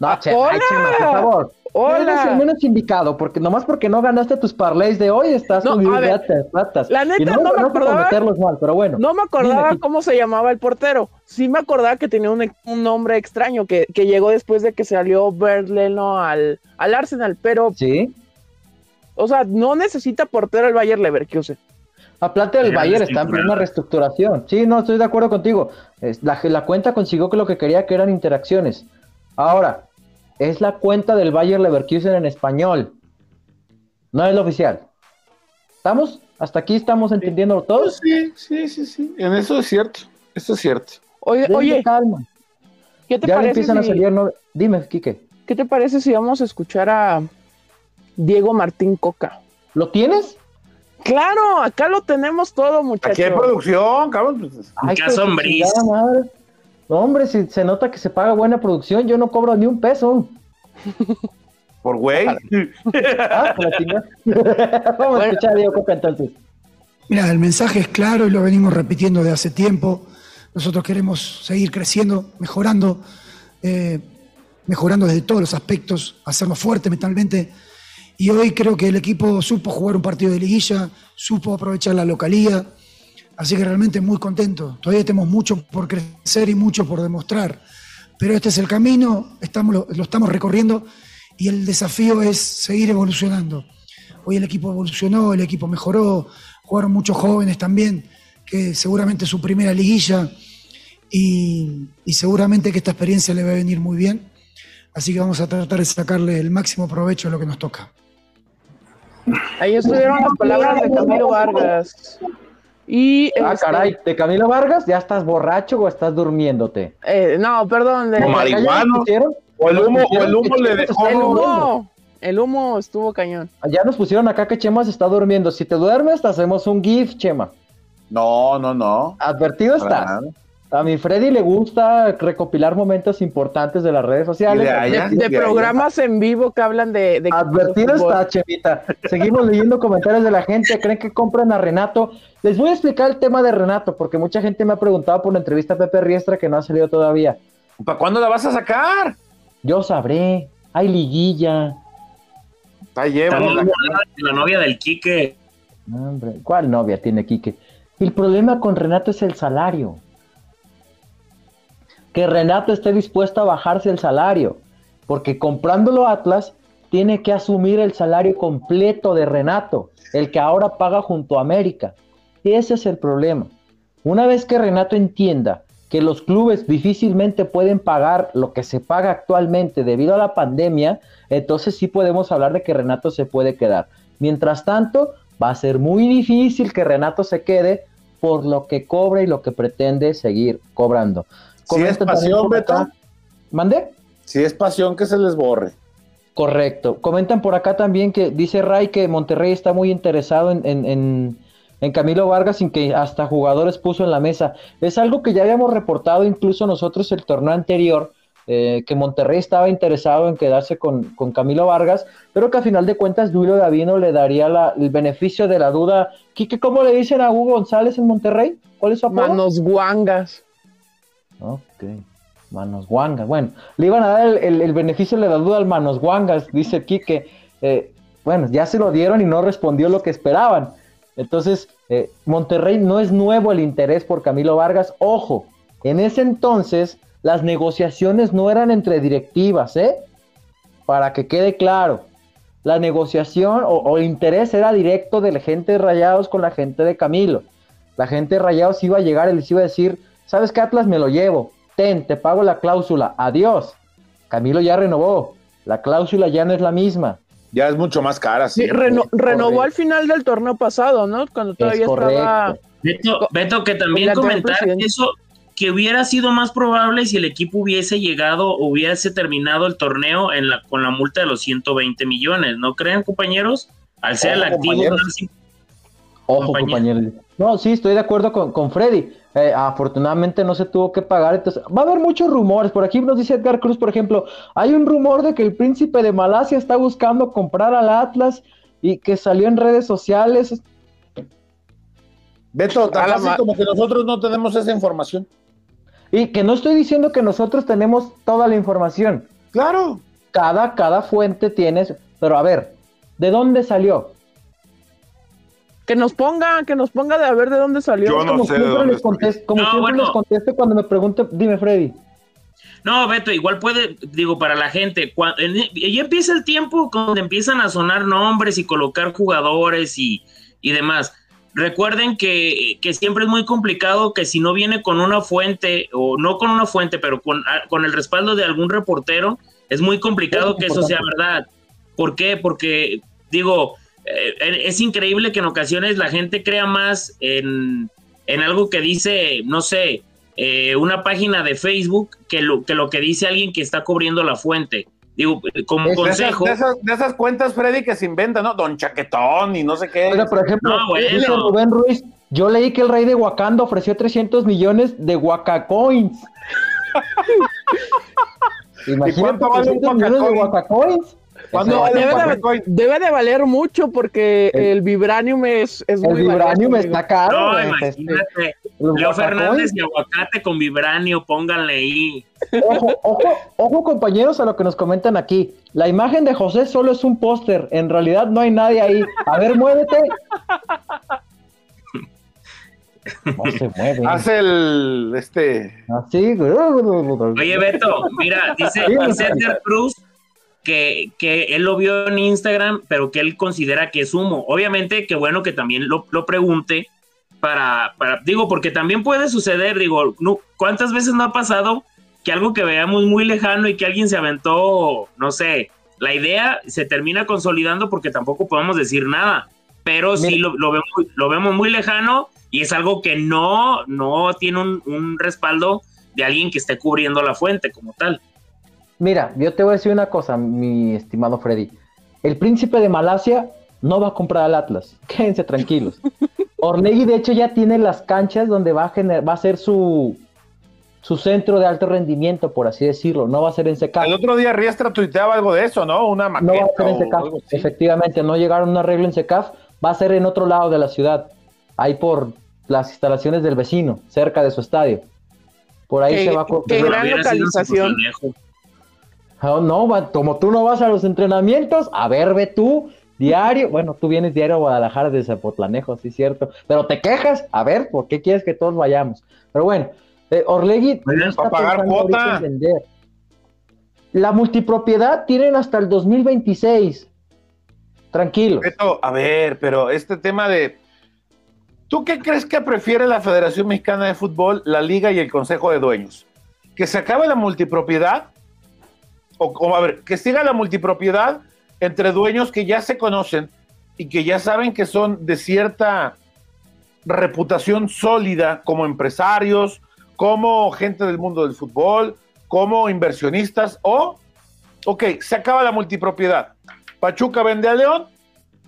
No, ay. Chema, por favor. Eres el hola. menos indicado, porque nomás porque no ganaste tus parlays de hoy, estás No, con Gatas, patas. la neta, Y no me no por acordaba- meterlos mal, pero bueno. No me acordaba Dime, cómo se llamaba el portero. Sí me acordaba que tenía un, un nombre extraño que, que llegó después de que salió Bert Leno al, al Arsenal, pero, Sí. o sea, no necesita portero el Bayer Leverkusen. Atlante del Bayern está en plena reestructuración. Sí, no, estoy de acuerdo contigo. La, la cuenta consiguió que lo que quería que eran interacciones. Ahora, es la cuenta del Bayer Leverkusen en español. No es la oficial. ¿Estamos? ¿Hasta aquí estamos entendiendo todos? Sí, sí, sí, sí. En eso es cierto. Eso es cierto. Oye, oye, calma. ¿qué te Ya parece empiezan a salir. no- Dime, Quique. ¿Qué te parece si vamos a escuchar a Diego Martín Coca? ¿Lo tienes? Claro, acá lo tenemos todo, muchachos. Aquí hay producción, cabrón. pues, Ay, Caso hijo No, hombre, si se nota que se paga buena producción, yo no cobro ni un peso. Por güey. Ah, por la chingada. Vamos a escuchar a Diego Coca entonces. Mira, el mensaje es claro y lo venimos repitiendo de hace tiempo. Nosotros queremos seguir creciendo, mejorando, eh, mejorando desde todos los aspectos, hacernos fuerte mentalmente. Y hoy creo que el equipo supo jugar un partido de liguilla, supo aprovechar la localía. Así que realmente muy contento. Todavía tenemos mucho por crecer y mucho por demostrar. Pero este es el camino, estamos, lo, estamos recorriendo y el desafío es seguir evolucionando. Hoy el equipo evolucionó, el equipo mejoró, jugaron muchos jóvenes también, que seguramente su primera liguilla y, y seguramente que esta experiencia le va a venir muy bien. Así que vamos a tratar de sacarle el máximo provecho a lo que nos toca. Ahí estuvieron las palabras de Camilo Vargas. Y, Ah, este, caray, ¿de Camilo Vargas? ¿Ya estás borracho o estás durmiéndote? eh, no, perdón. de- No, ¿Ya marihuano. O el humo, o el humo le se dejó. el humo, el humo estuvo cañón. Ya nos pusieron acá que Chema se está durmiendo. Si te duermes, te hacemos un GIF, Chema. No, no, no. Advertido estás. A mi Freddy le gusta recopilar momentos importantes de las redes sociales. De programas en vivo que hablan de... de Advertido está, Chemita. Seguimos leyendo comentarios de la gente. ¿Creen que compran a Renato? Les voy a explicar el tema de Renato, porque mucha gente me ha preguntado por la entrevista a Pepe Riestra que no ha salido todavía. ¿Para cuándo la vas a sacar? Yo sabré. Hay liguilla. Está lleva. La, la novia del Quique. Hombre, ¿Cuál novia tiene Quique? El problema con Renato es el salario. Que Renato esté dispuesto a bajarse el salario. Porque comprándolo Atlas, tiene que asumir el salario completo de Renato, el que ahora paga junto a América. Ese es el problema. Una vez que Renato entienda que los clubes difícilmente pueden pagar lo que se paga actualmente debido a la pandemia, entonces sí podemos hablar de que Renato se puede quedar. Mientras tanto, va a ser muy difícil que Renato se quede por lo que cobra y lo que pretende seguir cobrando. Si es también pasión, Beto. ¿Mandé? Si es pasión, que se les borre. Correcto. Comentan por acá también que dice Ray que Monterrey está muy interesado en, en- en- en Camilo Vargas sin que hasta jugadores puso en la mesa. Es algo que ya habíamos reportado incluso nosotros el torneo anterior, eh, que Monterrey estaba interesado en quedarse con, con Camilo Vargas, pero que a final de cuentas Duilo Davino le daría la- el beneficio de la duda. Quique, ¿cómo le dicen a Hugo González en Monterrey? ¿Cuál es su apodo? Manos guangas. Ok. Manos guangas. Bueno, le iban a dar el, el- beneficio de la duda al Manos guangas, dice Quique. Eh, bueno, ya se lo dieron y no respondió lo que esperaban. Entonces, eh, Monterrey no es nuevo el interés por Camilo Vargas. Ojo, en ese entonces las negociaciones no eran entre directivas, ¿eh? Para que quede claro. La negociación o, o interés era directo de la gente de Rayados con la gente de Camilo. La gente de Rayados iba a llegar y les iba a decir, ¿sabes qué Atlas? Me lo llevo. Ten, te pago la cláusula. Adiós. Camilo ya renovó. La cláusula ya no es la misma. Ya es mucho más cara. Sí, Sí, reno- renovó correcto. al final del torneo pasado, ¿no? Cuando todavía correcto. estaba... Beto, Beto, que también comentar eso, que hubiera sido más probable si el equipo hubiese llegado, hubiese terminado el torneo en la, con la multa de los 120 millones, ¿no creen, compañeros? Al ser el activo compañeros. Ojo, Compañero. compañeros. No, sí, estoy de acuerdo con, con Freddy. Eh, afortunadamente no se tuvo que pagar. Entonces, va a haber muchos rumores. Por aquí nos dice Edgar Cruz, por ejemplo, hay un rumor de que el príncipe de Malasia está buscando comprar al Atlas y que salió en redes sociales. Beto, A tan la fácil como que nosotros no tenemos esa información. Y que no estoy diciendo que nosotros tenemos toda la información. Claro. Cada, cada fuente tiene. Pero a ver, ¿de dónde salió? Que nos ponga, que nos ponga de a ver de dónde salió. Yo no como sé de siempre, dónde les contesto, como No, siempre bueno. les contesto cuando me pregunten, dime Freddy. No, Beto, igual puede, digo, para la gente, cua- en- ya empieza el tiempo donde empiezan a sonar nombres y colocar jugadores y, y demás. Recuerden que, que siempre es muy complicado que si no viene con una fuente, o no con una fuente, pero con, a- con el respaldo de algún reportero, es muy complicado Es que eso sea verdad. ¿Por qué? Porque, digo, es increíble que en ocasiones la gente crea más en, en algo que dice, no sé, eh, una página de Facebook que lo, que lo que dice alguien que está cubriendo la fuente. Digo, como Es- De esas, consejo. de esas- de esas cuentas, Freddy, que se inventan, ¿no? Don Chaquetón y no sé qué. Por ejemplo, No, bueno. dice Rubén Ruiz, yo leí que el rey de Wakanda ofreció 300 millones de Wakacoins. Imagínate cuánto vale un 300 millones de Wakacoin? Wakacoins. ¿Cuándo vale debe, de, Wakacoin? debe de valer mucho porque El- el, vibranium es, es El muy vibranium valioso, está caro. No, este, imagínate. los Leo. Fernández y aguacate con vibranio, pónganle ahí. Ojo, ojo, ojo, compañeros, a lo que nos comentan aquí. La imagen de José solo es un póster. En realidad no hay nadie ahí. A ver, muévete. No se mueve. Hace el, este, Así. Oye, Beto, mira, dice. Edgar Cruz que, que él lo vio en Instagram, pero que él considera que es humo. Obviamente, que bueno que también lo, lo pregunte para, para, digo, porque también puede suceder, digo, no, ¿cuántas veces no ha pasado que algo que veamos muy lejano y que alguien se aventó, no sé, la idea se termina consolidando porque tampoco podemos decir nada, pero sí lo, vemos, lo vemos muy lejano y es algo que no, no tiene un, un respaldo de alguien que esté cubriendo la fuente como tal. Mira, yo te voy a decir una cosa, mi estimado Freddy. El príncipe de Malasia no va a comprar al Atlas. Quédense tranquilos. Orlegui, de hecho, ya tiene las canchas donde va a, generar, va a ser su, su centro de alto rendimiento, por así decirlo. No va a ser en Secaf. El otro día Riestra tuiteaba algo de eso, ¿no? Una maqueta. No va a ser en Secaf. Efectivamente, no llegaron a un arreglo en Secaf. Va a ser en otro lado de la ciudad. Ahí por las instalaciones del vecino, cerca de su estadio. Por ahí se va a... Qué gran localización. Ah, no, como tú no vas a los entrenamientos, a ver, ve tú, diario. Bueno, tú vienes diario a Guadalajara desde Zapotlanejo, sí, cierto. Pero te quejas, a ver, ¿por qué quieres que todos vayamos? Pero bueno, eh, Orlegui está pagar cuota. La multipropiedad tienen hasta el 2026. Tranquilo. A ver, pero este tema de. ¿Tú qué crees que prefiere la Federación Mexicana de Fútbol, la Liga y el Consejo de Dueños? ¿Que se acabe la multipropiedad? O, a ver, que siga la multipropiedad entre dueños que ya se conocen y que ya saben que son de cierta reputación sólida como empresarios, como gente del mundo del fútbol, como inversionistas, o, ok, se acaba la multipropiedad. Pachuca vende a León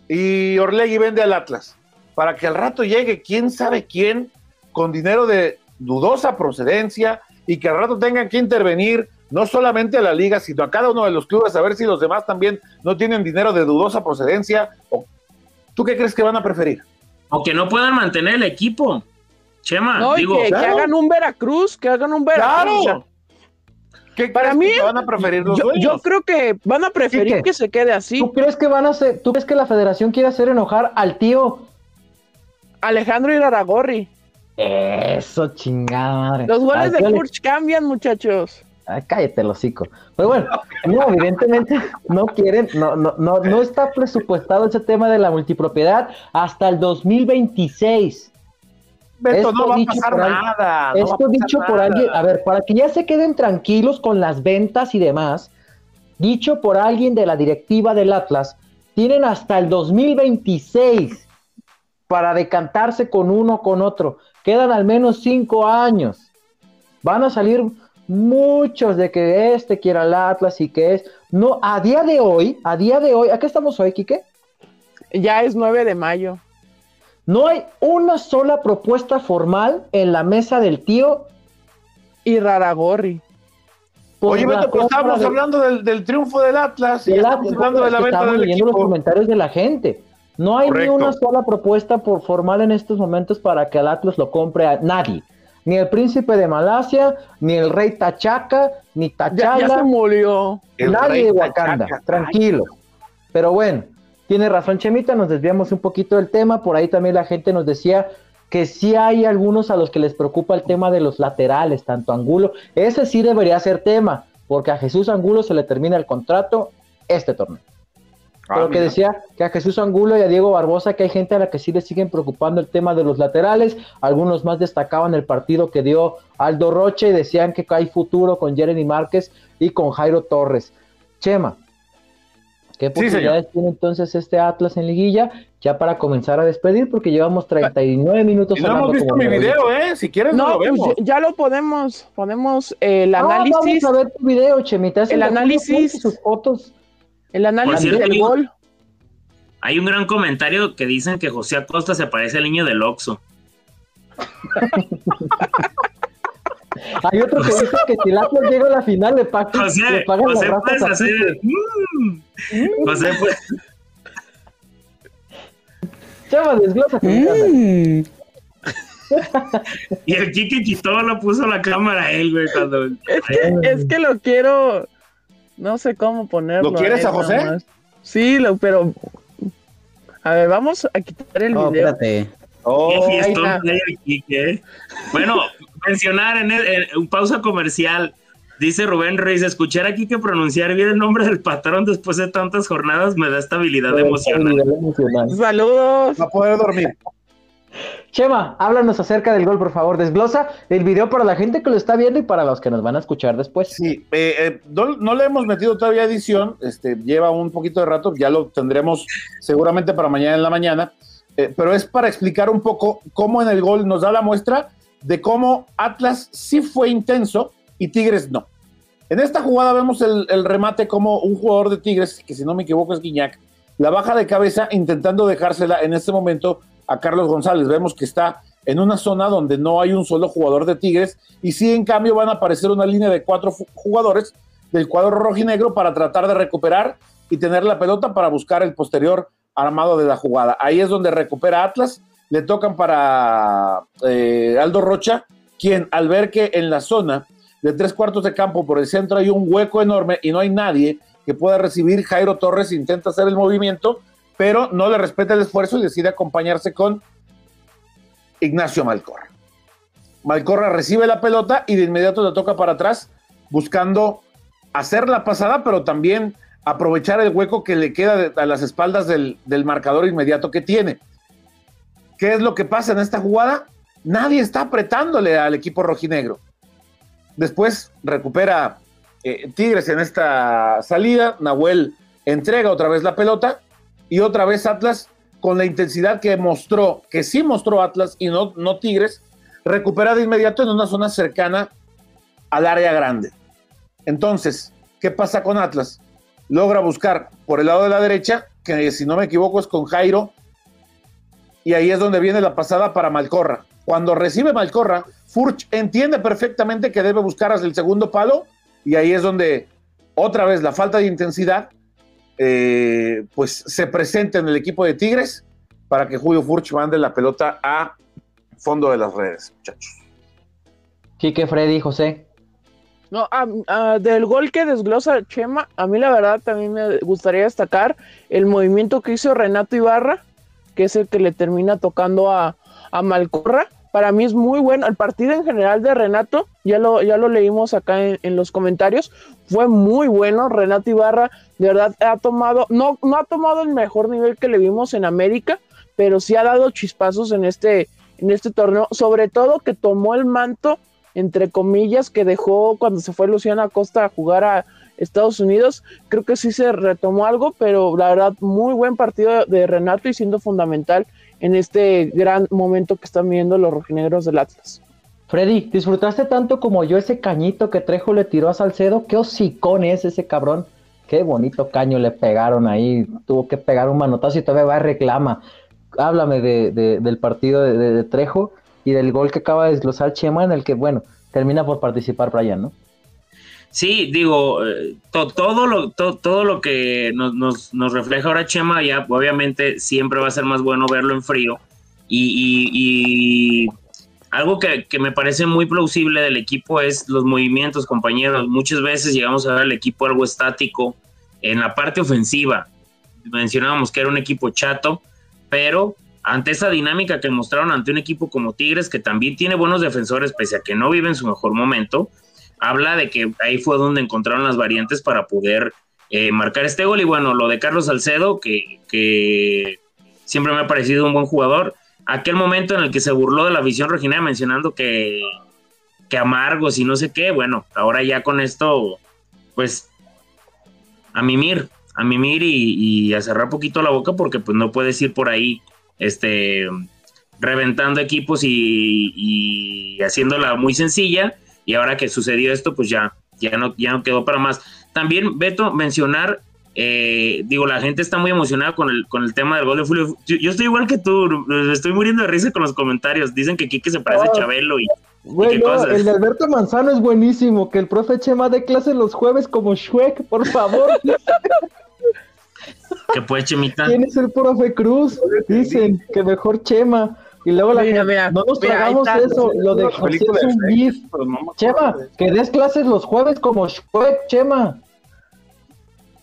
y Orlegui vende al Atlas, para que al rato llegue quién sabe quién con dinero de dudosa procedencia y que al rato tengan que intervenir no solamente a la liga, sino a cada uno de los clubes, a ver si los demás también no tienen dinero de dudosa procedencia. ¿Tú qué crees que van a preferir? O que no puedan mantener el equipo. Chema, digo, que, hagan un Veracruz, que hagan un Veracruz. Claro. ¿Qué Para mí, van a preferir los yo, yo, creo que van a preferir que se quede así. ¿Tú crees que van a hacer, tú crees que la federación quiere hacer enojar al tío Alejandro Iraragorri? Eso, chingada madre. Los goles de Furch cambian, muchachos. Ay, cállate, los hocico. Pero bueno, no, evidentemente no quieren, no, no, no, no está presupuestado ese tema de la multipropiedad hasta el 2026 esto no va a pasar nada. esto dicho por alguien, a ver, para que ya se queden tranquilos con las ventas y demás, dicho por alguien de la directiva del Atlas, tienen hasta el 2026 para decantarse con uno con otro. Quedan al menos cinco años. Van a salir muchos de que este quiera el Atlas y que es. No, a día de hoy, a día de hoy, ¿a qué estamos hoy, Quique? Ya es 9 de mayo. No hay una sola propuesta formal en la mesa del tío y Raragorri. Oye, Beto, pues estábamos hablando del, triunfo del Atlas y estamos hablando de la venta del leyendo los comentarios de la gente. No hay ni una sola propuesta por formal en estos momentos para que el Atlas lo compre a nadie. Ni el príncipe de Malasia, ni el rey Tachaca, ni Tachala. Ya, se murió. Nadie de Wakanda, tranquilo. Pero bueno, tiene razón Chemita, nos desviamos un poquito del tema, por ahí también la gente nos decía que sí hay algunos a los que les preocupa el tema de los laterales, tanto Angulo, ese sí debería ser tema, porque a Jesús Angulo se le termina el contrato este torneo. Ah, Pero que decía que a Jesús Angulo y a Diego Barbosa, que hay gente a la que sí le siguen preocupando el tema de los laterales. Algunos más destacaban el partido que dio Aldo Roche y decían que hay futuro con Jeremy Márquez y con Jairo Torres. Chema, ¿Qué posibilidades tiene entonces este Atlas en liguilla? Ya para comenzar a despedir, porque llevamos 39 minutos. no hemos visto mi video, ¿eh? Si quieres, no, lo pues, vemos. ya lo podemos, ponemos el análisis. Vamos a ver tu video, Chemita. El análisis. Sus fotos. El análisis del gol. Hay un gran comentario que dicen que José Acosta se parece al niño del Oxxo. Hay otro que dice que si el Atlas llega a la final le, pagan, José, le pagan José las puedes hacer. Mm. José pues. Chava, desglosa. Mm. y el Kiki quitó, lo puso la cámara a él, güey, cuando. Es que, es que lo quiero. No sé cómo ponerlo. ¿Lo quieres a, José? Sí, lo, pero. A ver, vamos a quitar el video. Espérate. Oh. Bueno, mencionar en, un pausa comercial. Dice Rubén Reyes, escuchar aquí que pronunciar bien el nombre del patrón después de tantas jornadas me da estabilidad emocional. Saludos. Va a poder dormir. Chema, háblanos acerca del gol, por favor. Desglosa el video para la gente que lo está viendo y para los que nos van a escuchar después. Sí, eh, eh, no, le hemos metido todavía edición, este, lleva un poquito de rato, ya lo tendremos seguramente para mañana en la mañana, eh, pero es para explicar un poco cómo en el gol nos da la muestra de cómo Atlas sí fue intenso y Tigres no. En esta jugada vemos el, remate como un jugador de Tigres, que si no me equivoco es Guiñac, la baja de cabeza intentando dejársela en este momento a Carlos González. Vemos que está en una zona donde no hay un solo jugador de Tigres y sí en cambio van a aparecer una línea de cuatro jugadores del cuadro rojinegro para tratar de recuperar y tener la pelota para buscar el posterior armado de la jugada. Ahí es donde recupera Atlas, le tocan para eh, Aldo Rocha, quien al ver que en la zona de tres cuartos de campo por el centro hay un hueco enorme y no hay nadie que pueda recibir, Jairo Torres intenta hacer el movimiento, pero no le respeta el esfuerzo y decide acompañarse con Ignacio Malcorra. Malcorra recibe la pelota y de inmediato le toca para atrás, buscando hacer la pasada, pero también aprovechar el hueco que le queda a las espaldas del, marcador inmediato que tiene. ¿Qué es lo que pasa en esta jugada? Nadie está apretándole al equipo rojinegro. Después recupera eh, Tigres en esta salida, Nahuel entrega otra vez la pelota y otra vez Atlas, con la intensidad que mostró, que sí mostró Atlas y no, no Tigres, recupera de inmediato en una zona cercana al área grande. Entonces, ¿qué pasa con Atlas? Logra buscar por el lado de la derecha, que si no me equivoco es con Jairo, y ahí es donde viene la pasada para Malcorra. Cuando recibe Malcorra, Furch entiende perfectamente que debe buscar hasta el segundo palo, y ahí es donde otra vez la falta de intensidad eh, pues se presente en el equipo de Tigres para que Julio Furch mande la pelota a fondo de las redes, muchachos. que Freddy, José. No, del gol que desglosa Chema, a mí la verdad también me gustaría destacar el movimiento que hizo Renato Ibarra, que es el que le termina tocando a, a Malcorra para mí es muy bueno. El partido en general de Renato, ya lo, ya lo leímos acá en, los comentarios, fue muy bueno. Renato Ibarra, de verdad, ha tomado, no, no ha tomado el mejor nivel que le vimos en América, pero sí ha dado chispazos en este, en este torneo, sobre todo que tomó el manto, entre comillas, que dejó cuando se fue Luciana Acosta a jugar a Estados Unidos. Creo que sí se retomó algo, pero la verdad, muy buen partido de Renato y siendo fundamental en este gran momento que están viendo los rojinegros del Atlas. Freddy, ¿disfrutaste tanto como yo ese cañito que Trejo le tiró a Salcedo? ¿Qué hocicón es ese cabrón? Qué bonito caño le pegaron ahí. Tuvo que pegar un manotazo y todavía va a reclama. Háblame del partido de, Trejo y del gol que acaba de desglosar Chema, en el que, bueno, termina por participar Brian, ¿no? Sí, digo, eh, todo, lo, todo lo que nos, refleja ahora Chema, ya obviamente siempre va a ser más bueno verlo en frío. Y, algo que, me parece muy plausible del equipo es los movimientos, compañeros. Muchas veces llegamos a ver al equipo algo estático en la parte ofensiva. Mencionábamos que era un equipo chato, pero ante esa dinámica que mostraron ante un equipo como Tigres, que también tiene buenos defensores, pese a que no vive en su mejor momento, habla de que ahí fue donde encontraron las variantes para poder eh, marcar este gol. Y bueno, lo de Carlos Salcedo, que, siempre me ha parecido un buen jugador. Aquel momento en el que se burló de la visión regional mencionando que, que amargos y no sé qué, bueno, ahora ya con esto, pues a mimir, a mimir y, y a cerrar poquito la boca porque pues no puedes ir por ahí este reventando equipos y, y haciéndola muy sencilla y ahora que sucedió esto, pues ya, ya, no, ya no quedó para más. También, Beto, mencionar, eh, digo, la gente está muy emocionada con el, con el tema del gol de Julio. Yo, estoy igual que tú, estoy muriendo de risa con los comentarios. Dicen que Quique se parece a Chabelo y... Bueno, el de Alberto Manzano es buenísimo, que el profe Chema de clase los jueves como Shrek, por favor. que pues Chemita. ¿Quién es el profe Cruz? Dicen que mejor Chema. Y luego la mira, no nos tragamos eso, lo de José es un beef. Chema, que des clases los jueves como Shrek, Chema.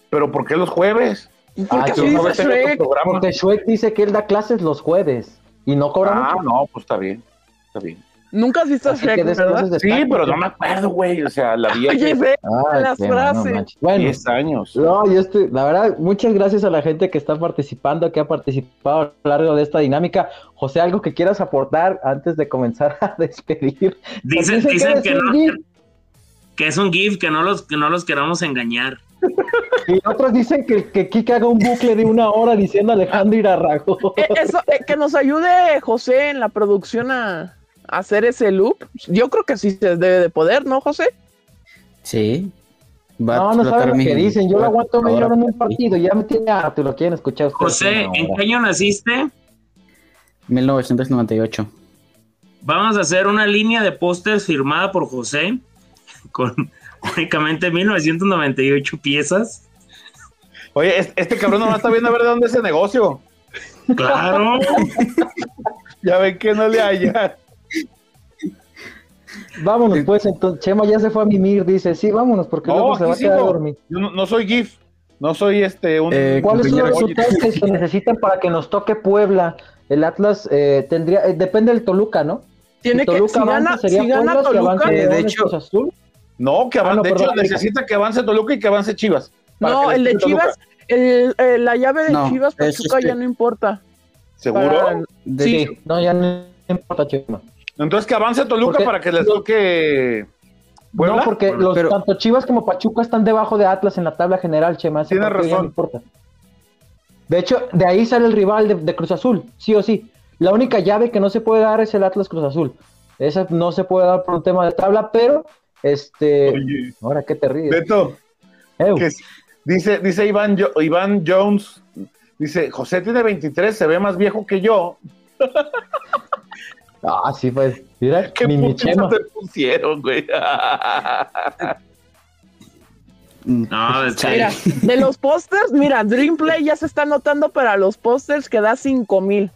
¿Pero por qué los jueves? Porque, ah, Shrek. Porque Shrek dice que él da clases los jueves y no cobra Ah, no, pues está bien, está bien. Nunca has visto que Shrek, ¿verdad? Sí, pero no me acuerdo, güey. O sea, la vi Oye, ve Ay, las no, no frases. manches. bueno, 10 años. No, yo estoy, la verdad, muchas gracias a la gente que está participando, que ha participado a lo largo de esta dinámica. José, algo que quieras aportar antes de comenzar a despedir. Dicen, dicen que ser no, GIF, que es un GIF, que no los, que no los queramos engañar. Y otros dicen que, que Kike haga un bucle de una hora diciendo Alejandro Irarrago. Eh, eso, eh, que nos ayude José en la producción a, a hacer ese loop. Yo creo que sí se debe de poder, ¿no, José? Sí. Va No, no saben lo que dicen. Yo lo aguanto media hora en un partido. Ya me tiene harto y lo quieren escuchar ustedes. José, ¿en qué año naciste? 1998. Vamos a hacer una línea de pósters firmada por José con únicamente 1998 piezas. Oye, es- este cabrón nomás está viendo a ver de dónde es ese negocio. Claro. Ya ven que no le haya. Vámonos, pues. Entonces, Chema ya se fue a mimir. Dice, sí, vámonos, porque No, luego se va a quedar sigo. dormido. Yo no, no soy GIF. No soy este un. Eh, ¿Cuáles son los resultados que se necesitan para que nos toque Puebla? El Atlas eh, tendría, eh, depende del Toluca, ¿no? Tiene Si que, si avanza, gana, sería si gana Puebla, si Toluca, avanza Eh, de hecho- Cruz Azul. No, que Ah, avance. no, de hecho, perdón, necesita que avance Toluca y que avance Chivas. no, que el de. Chivas, el, eh, la llave de No, Chivas es Pachuca este- ya no importa. ¿Seguro? Para- De Sí. No, ya no importa, Chema. Entonces que avance Toluca Porque- para que les toque. Puebla. No, porque los, Pero- tanto Chivas como Pachuca están debajo de Atlas en la tabla general, Chema. Tienes razón. no importa. De hecho, de ahí sale el rival de, de Cruz Azul, sí o sí. La única llave que no se puede dar es el Atlas Cruz Azul. Esa no se puede dar por un tema de tabla, pero este. Oye, Ahora, ¿qué te ríes? Beto, que dice, dice Iván, Jo- Iván Jones, dice, José tiene 23, se ve más viejo que yo. Ah, sí, pues. Mira, ¿Qué ni mi putiza Chema. te pusieron, güey? No, que- Mira, de los pósters, mira, Dreamplay ya se está anotando para los pósters que da 5 mil.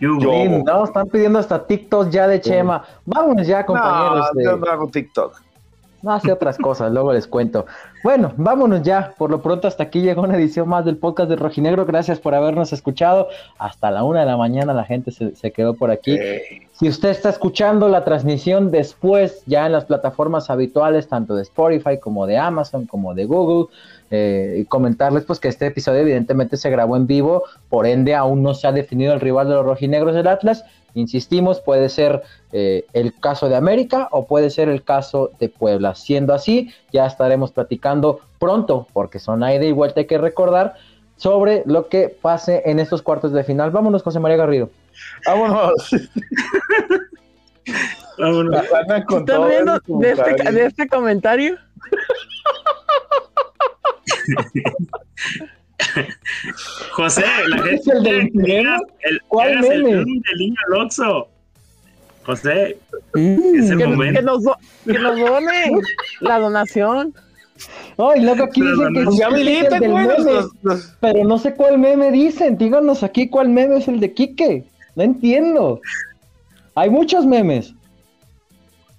no, están pidiendo hasta TikTok ya de Chema. Vámonos ya, compañeros. no, de- yo no hago TikTok. No hace otras cosas, luego les cuento. Bueno, vámonos ya. Por lo pronto, hasta aquí llegó una edición más del podcast de Rojinegro. Gracias por habernos escuchado. Hasta la una de la mañana la gente se, se quedó por aquí. Si usted está escuchando la transmisión después, ya en las plataformas habituales, tanto de Spotify como de Amazon, como de Google, eh, y comentarles pues que este episodio evidentemente se grabó en vivo, por ende aún no se ha definido el rival de los rojinegros del Atlas. Insistimos, puede ser eh, el caso de América o puede ser el caso de Puebla. Siendo así, ya estaremos platicando pronto, porque son ida y vuelta, hay que recordar, sobre lo que pase en estos cuartos de final. Vámonos, José María Garrido. vámonos. Vámonos. Andan con ¿Están todo viendo de este, comentario. de este comentario? José, la gente ¿Es el del meme? el, ¿Cuál el meme? zoom del niño al Oxxo. José, mm, es el Que, momento. que nos, que nos la donación. No, y luego aquí Pero dicen que sí, es el del güey, meme, los- los- pero no sé cuál meme dicen. Díganos aquí cuál meme es el de Quique. No entiendo. Hay muchos memes.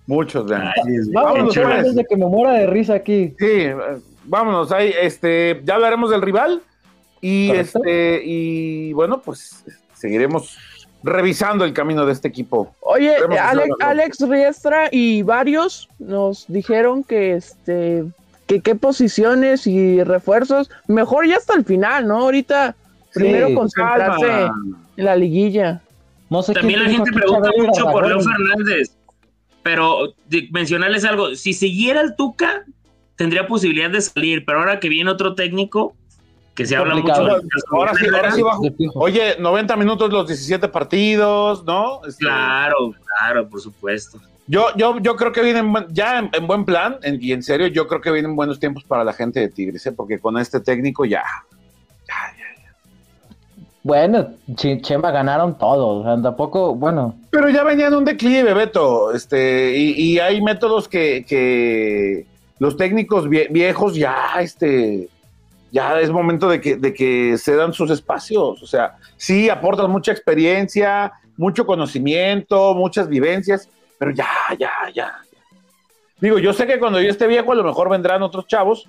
Muchos. Ay, Vámonos pues, pues. antes de que me muera de risa aquí. Sí, vámonos, ahí, este, ya hablaremos del rival y Correcto. este, y bueno, pues seguiremos revisando el camino de este equipo. Oye, Alex. Alex Riestra y varios nos dijeron que este que qué posiciones y refuerzos, mejor ya hasta el final, ¿no? Ahorita primero Sí, concentrarse Calma. en la liguilla. No sé También la gente pregunta mucho por Leo. Fernández, pero de- mencionarles algo, si siguiera el Tuca, tendría posibilidad de salir, pero ahora que viene otro técnico, que se habla mucho Ahora sí, ahora sí bajo. Oye, 90 minutos los 17 partidos, ¿no? Este, Claro, claro, por supuesto. Yo, yo, yo creo que vienen ya en, en buen plan, en- y en serio, yo creo que vienen buenos tiempos para la gente de Tigres, ¿eh? porque con este técnico ya. ya, ya. Bueno, Ch- Chema ganaron todos. O sea, tampoco, bueno, Pero ya venía en un declive, Beto. Este, y, y hay métodos que, que los técnicos vie- viejos ya, este, ya es momento de que, de que se dan sus espacios. O sea, sí aportan mucha experiencia, mucho conocimiento, muchas vivencias, pero ya, ya, ya. Digo, yo sé que cuando yo esté viejo, a lo mejor vendrán otros chavos,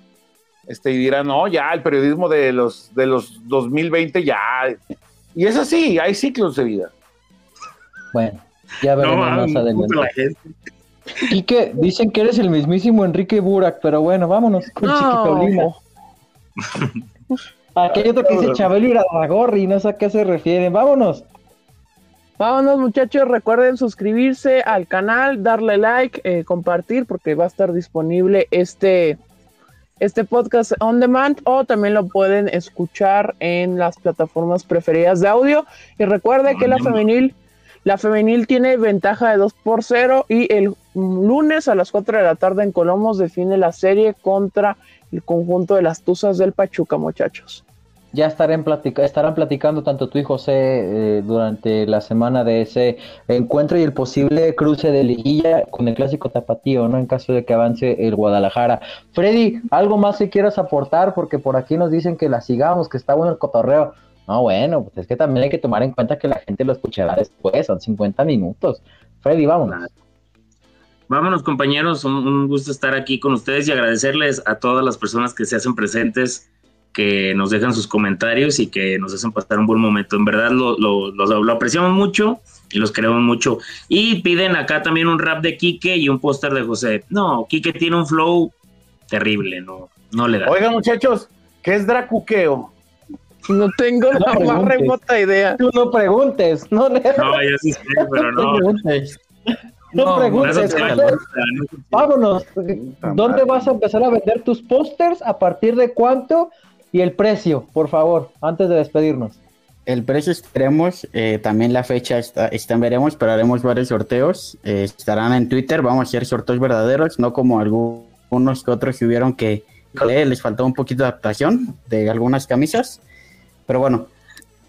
este, y dirán, no, ya, el periodismo de los, de los 2020 ya. Y es así, hay ciclos de vida. bueno. Ya veremos No, más adelante. la gente. Quique, dicen que eres el mismísimo Enrique Burak, pero bueno, vámonos con. No, Aquí hay otro que dice Chabelo Irarragorri, no sé a qué se refieren. Vámonos. vámonos muchachos, recuerden suscribirse al canal, darle like, eh, compartir, porque va a estar disponible este, este podcast on demand o también lo pueden escuchar en las plataformas preferidas de audio. Y recuerde que la femenil, la femenil tiene ventaja de 2 por 0 y el lunes a las 4 de la tarde en Colomos define la serie contra el conjunto de las Tuzas del Pachuca, muchachos. Ya estarán, platica- estarán platicando tanto tú y José eh, durante la semana de ese encuentro y el posible cruce de liguilla con el clásico tapatío, ¿no? En caso de que avance el Guadalajara. Freddy, ¿algo más que quieras aportar? Porque por aquí nos dicen que la sigamos, que está bueno el cotorreo. No, bueno, pues es que también hay que tomar en cuenta que la gente lo escuchará después, son 50 minutos. Freddy, vámonos. Vámonos, compañeros. Un, un gusto estar aquí con ustedes y agradecerles a todas las personas que se hacen presentes, que nos dejan sus comentarios y que nos hacen pasar un buen momento. En verdad lo, lo, lo- lo apreciamos mucho y los queremos mucho. Y piden acá también un rap de Quique y un póster de José. No, Quique tiene un flow terrible, no, no le da. Oigan, muchachos, ¿qué es dracuqueo? No tengo la más preguntes. remota idea. Tú no preguntes, no le No, ya sí sé, pero no. no preguntes. No no se- Vámonos. ¿Dónde vas a empezar a vender tus pósters? ¿A partir de cuánto? Y el precio, por favor, antes de despedirnos. El precio esperemos, eh, también la fecha está, está en veremos, pero haremos varios sorteos. eh, estarán en Twitter, vamos a hacer sorteos verdaderos, no como algunos que otros que hubieron que híjole, les faltó un poquito de adaptación de algunas camisas. Pero bueno,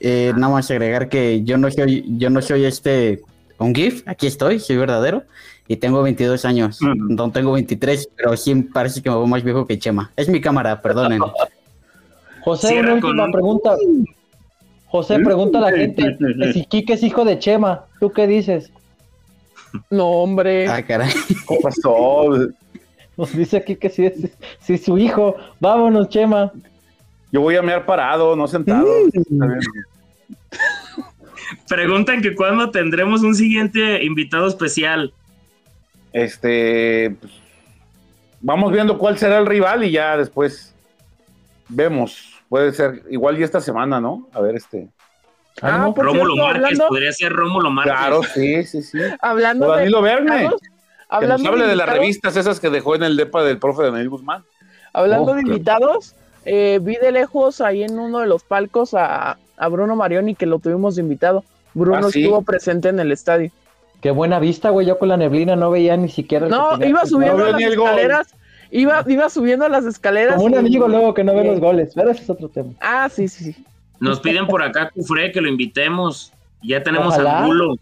eh, nada más agregar que yo no soy, yo no soy este un GIF, aquí estoy, soy verdadero y tengo 22 años, Mm. no tengo 23, pero sí parece que me veo más viejo que Chema. Es mi cámara, perdonen. José, Cierra una última un- pregunta. José, pregunta a la gente que si Quique es hijo de Chema. ¿Tú qué dices? No, hombre. Ah, caray. ¿Qué pasó? Nos dice aquí que sí es, sí es su hijo. Vámonos, Chema. Yo voy a mear parado, no sentado. Está bien. Preguntan que cuándo tendremos un siguiente invitado especial. Este, pues, vamos viendo cuál será el rival y ya después vemos. Puede ser igual y esta semana, ¿no? A ver, este. Ah, por Rómulo cierto, Márquez, hablando- podría ser Rómulo Márquez. Claro, sí, sí, sí. Hablando O de Danilo Verne. invitados, Que nos hablando hable de las revistas esas que dejó en el depa del profe Daniel Guzmán. Hablando Oh, de invitados, eh, vi de lejos ahí en uno de los palcos a, a Bruno Marioni que lo tuvimos invitado. Bruno Ah, sí. estuvo presente en el estadio. Qué buena vista, güey. Yo con la neblina no veía ni siquiera. No, iba que- subiendo vio las escaleras. Iba, iba subiendo las escaleras. Como un y- amigo luego que no ve los goles. Pero ese es otro tema. Ah, sí, sí, sí. Nos piden por acá, Cufré, que lo invitemos. Ya tenemos Ojalá. Angulo.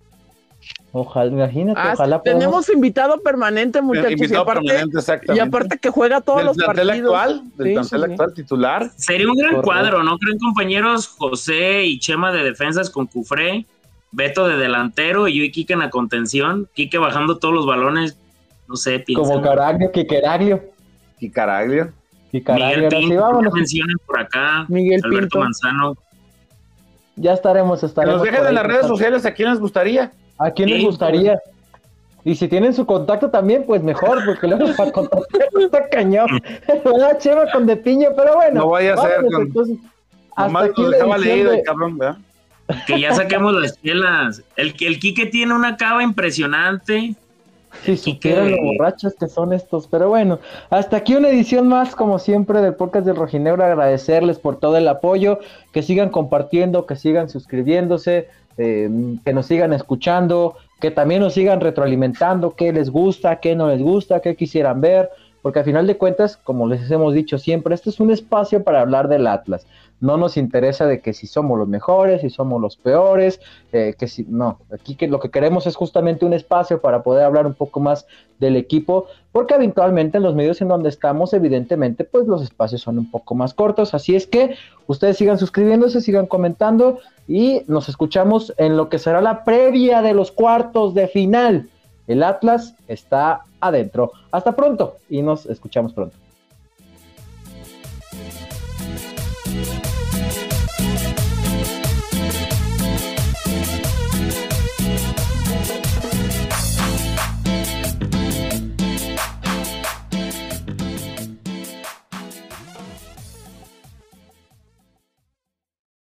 Ojalá, imagínate, Ah, ojalá podamos- tenemos invitado permanente, muchachos. Y Invitado aparte, permanente, y exactamente. aparte que juega todos del los plantel partidos. actual, del Sí, plantel sí, actual titular. Sería un gran Correcto. cuadro, ¿no creen, compañeros? José y Chema de defensas con Cufré, Beto de delantero y yo y Quique en la contención. Quique bajando todos los balones. No sé, piensen. como Caraglio. Y Caraglio. Quiqueraglio, Miguel sí, Pinto, vámonos. que mencionen por acá. Miguel Alberto Pinto. Manzano. Ya estaremos, Que estaremos. nos dejen en las redes sociales a quién les gustaría. ¿A quién les gustaría? Y si tienen su contacto también, pues mejor, porque luego para contactar está cañón. ¿Verdad, Chema con de piña? Pero bueno. No vaya a ser con- entonces. Hasta Nomás aquí dejaba leído de- el cabrón, ¿verdad? Que ya saquemos las chelas. El, el Quique tiene una cava impresionante. Si supieran lo borrachos que son estos, pero bueno, hasta aquí una edición más, como siempre, del podcast del Rojinegro. Agradecerles por todo el apoyo, que sigan compartiendo, que sigan suscribiéndose, eh, que nos sigan escuchando, que también nos sigan retroalimentando, qué les gusta, qué no les gusta, qué quisieran ver, porque a final de cuentas, como les hemos dicho siempre, este es un espacio para hablar del Atlas. No nos interesa de que si somos los mejores, si somos los peores, eh, que si no, aquí que lo que queremos es justamente un espacio para poder hablar un poco más del equipo, porque habitualmente en los medios en donde estamos, evidentemente, pues los espacios son un poco más cortos, así es que ustedes sigan suscribiéndose, sigan comentando y nos escuchamos en lo que será la previa de los cuartos de final. El Atlas está adentro. Hasta pronto y nos escuchamos pronto.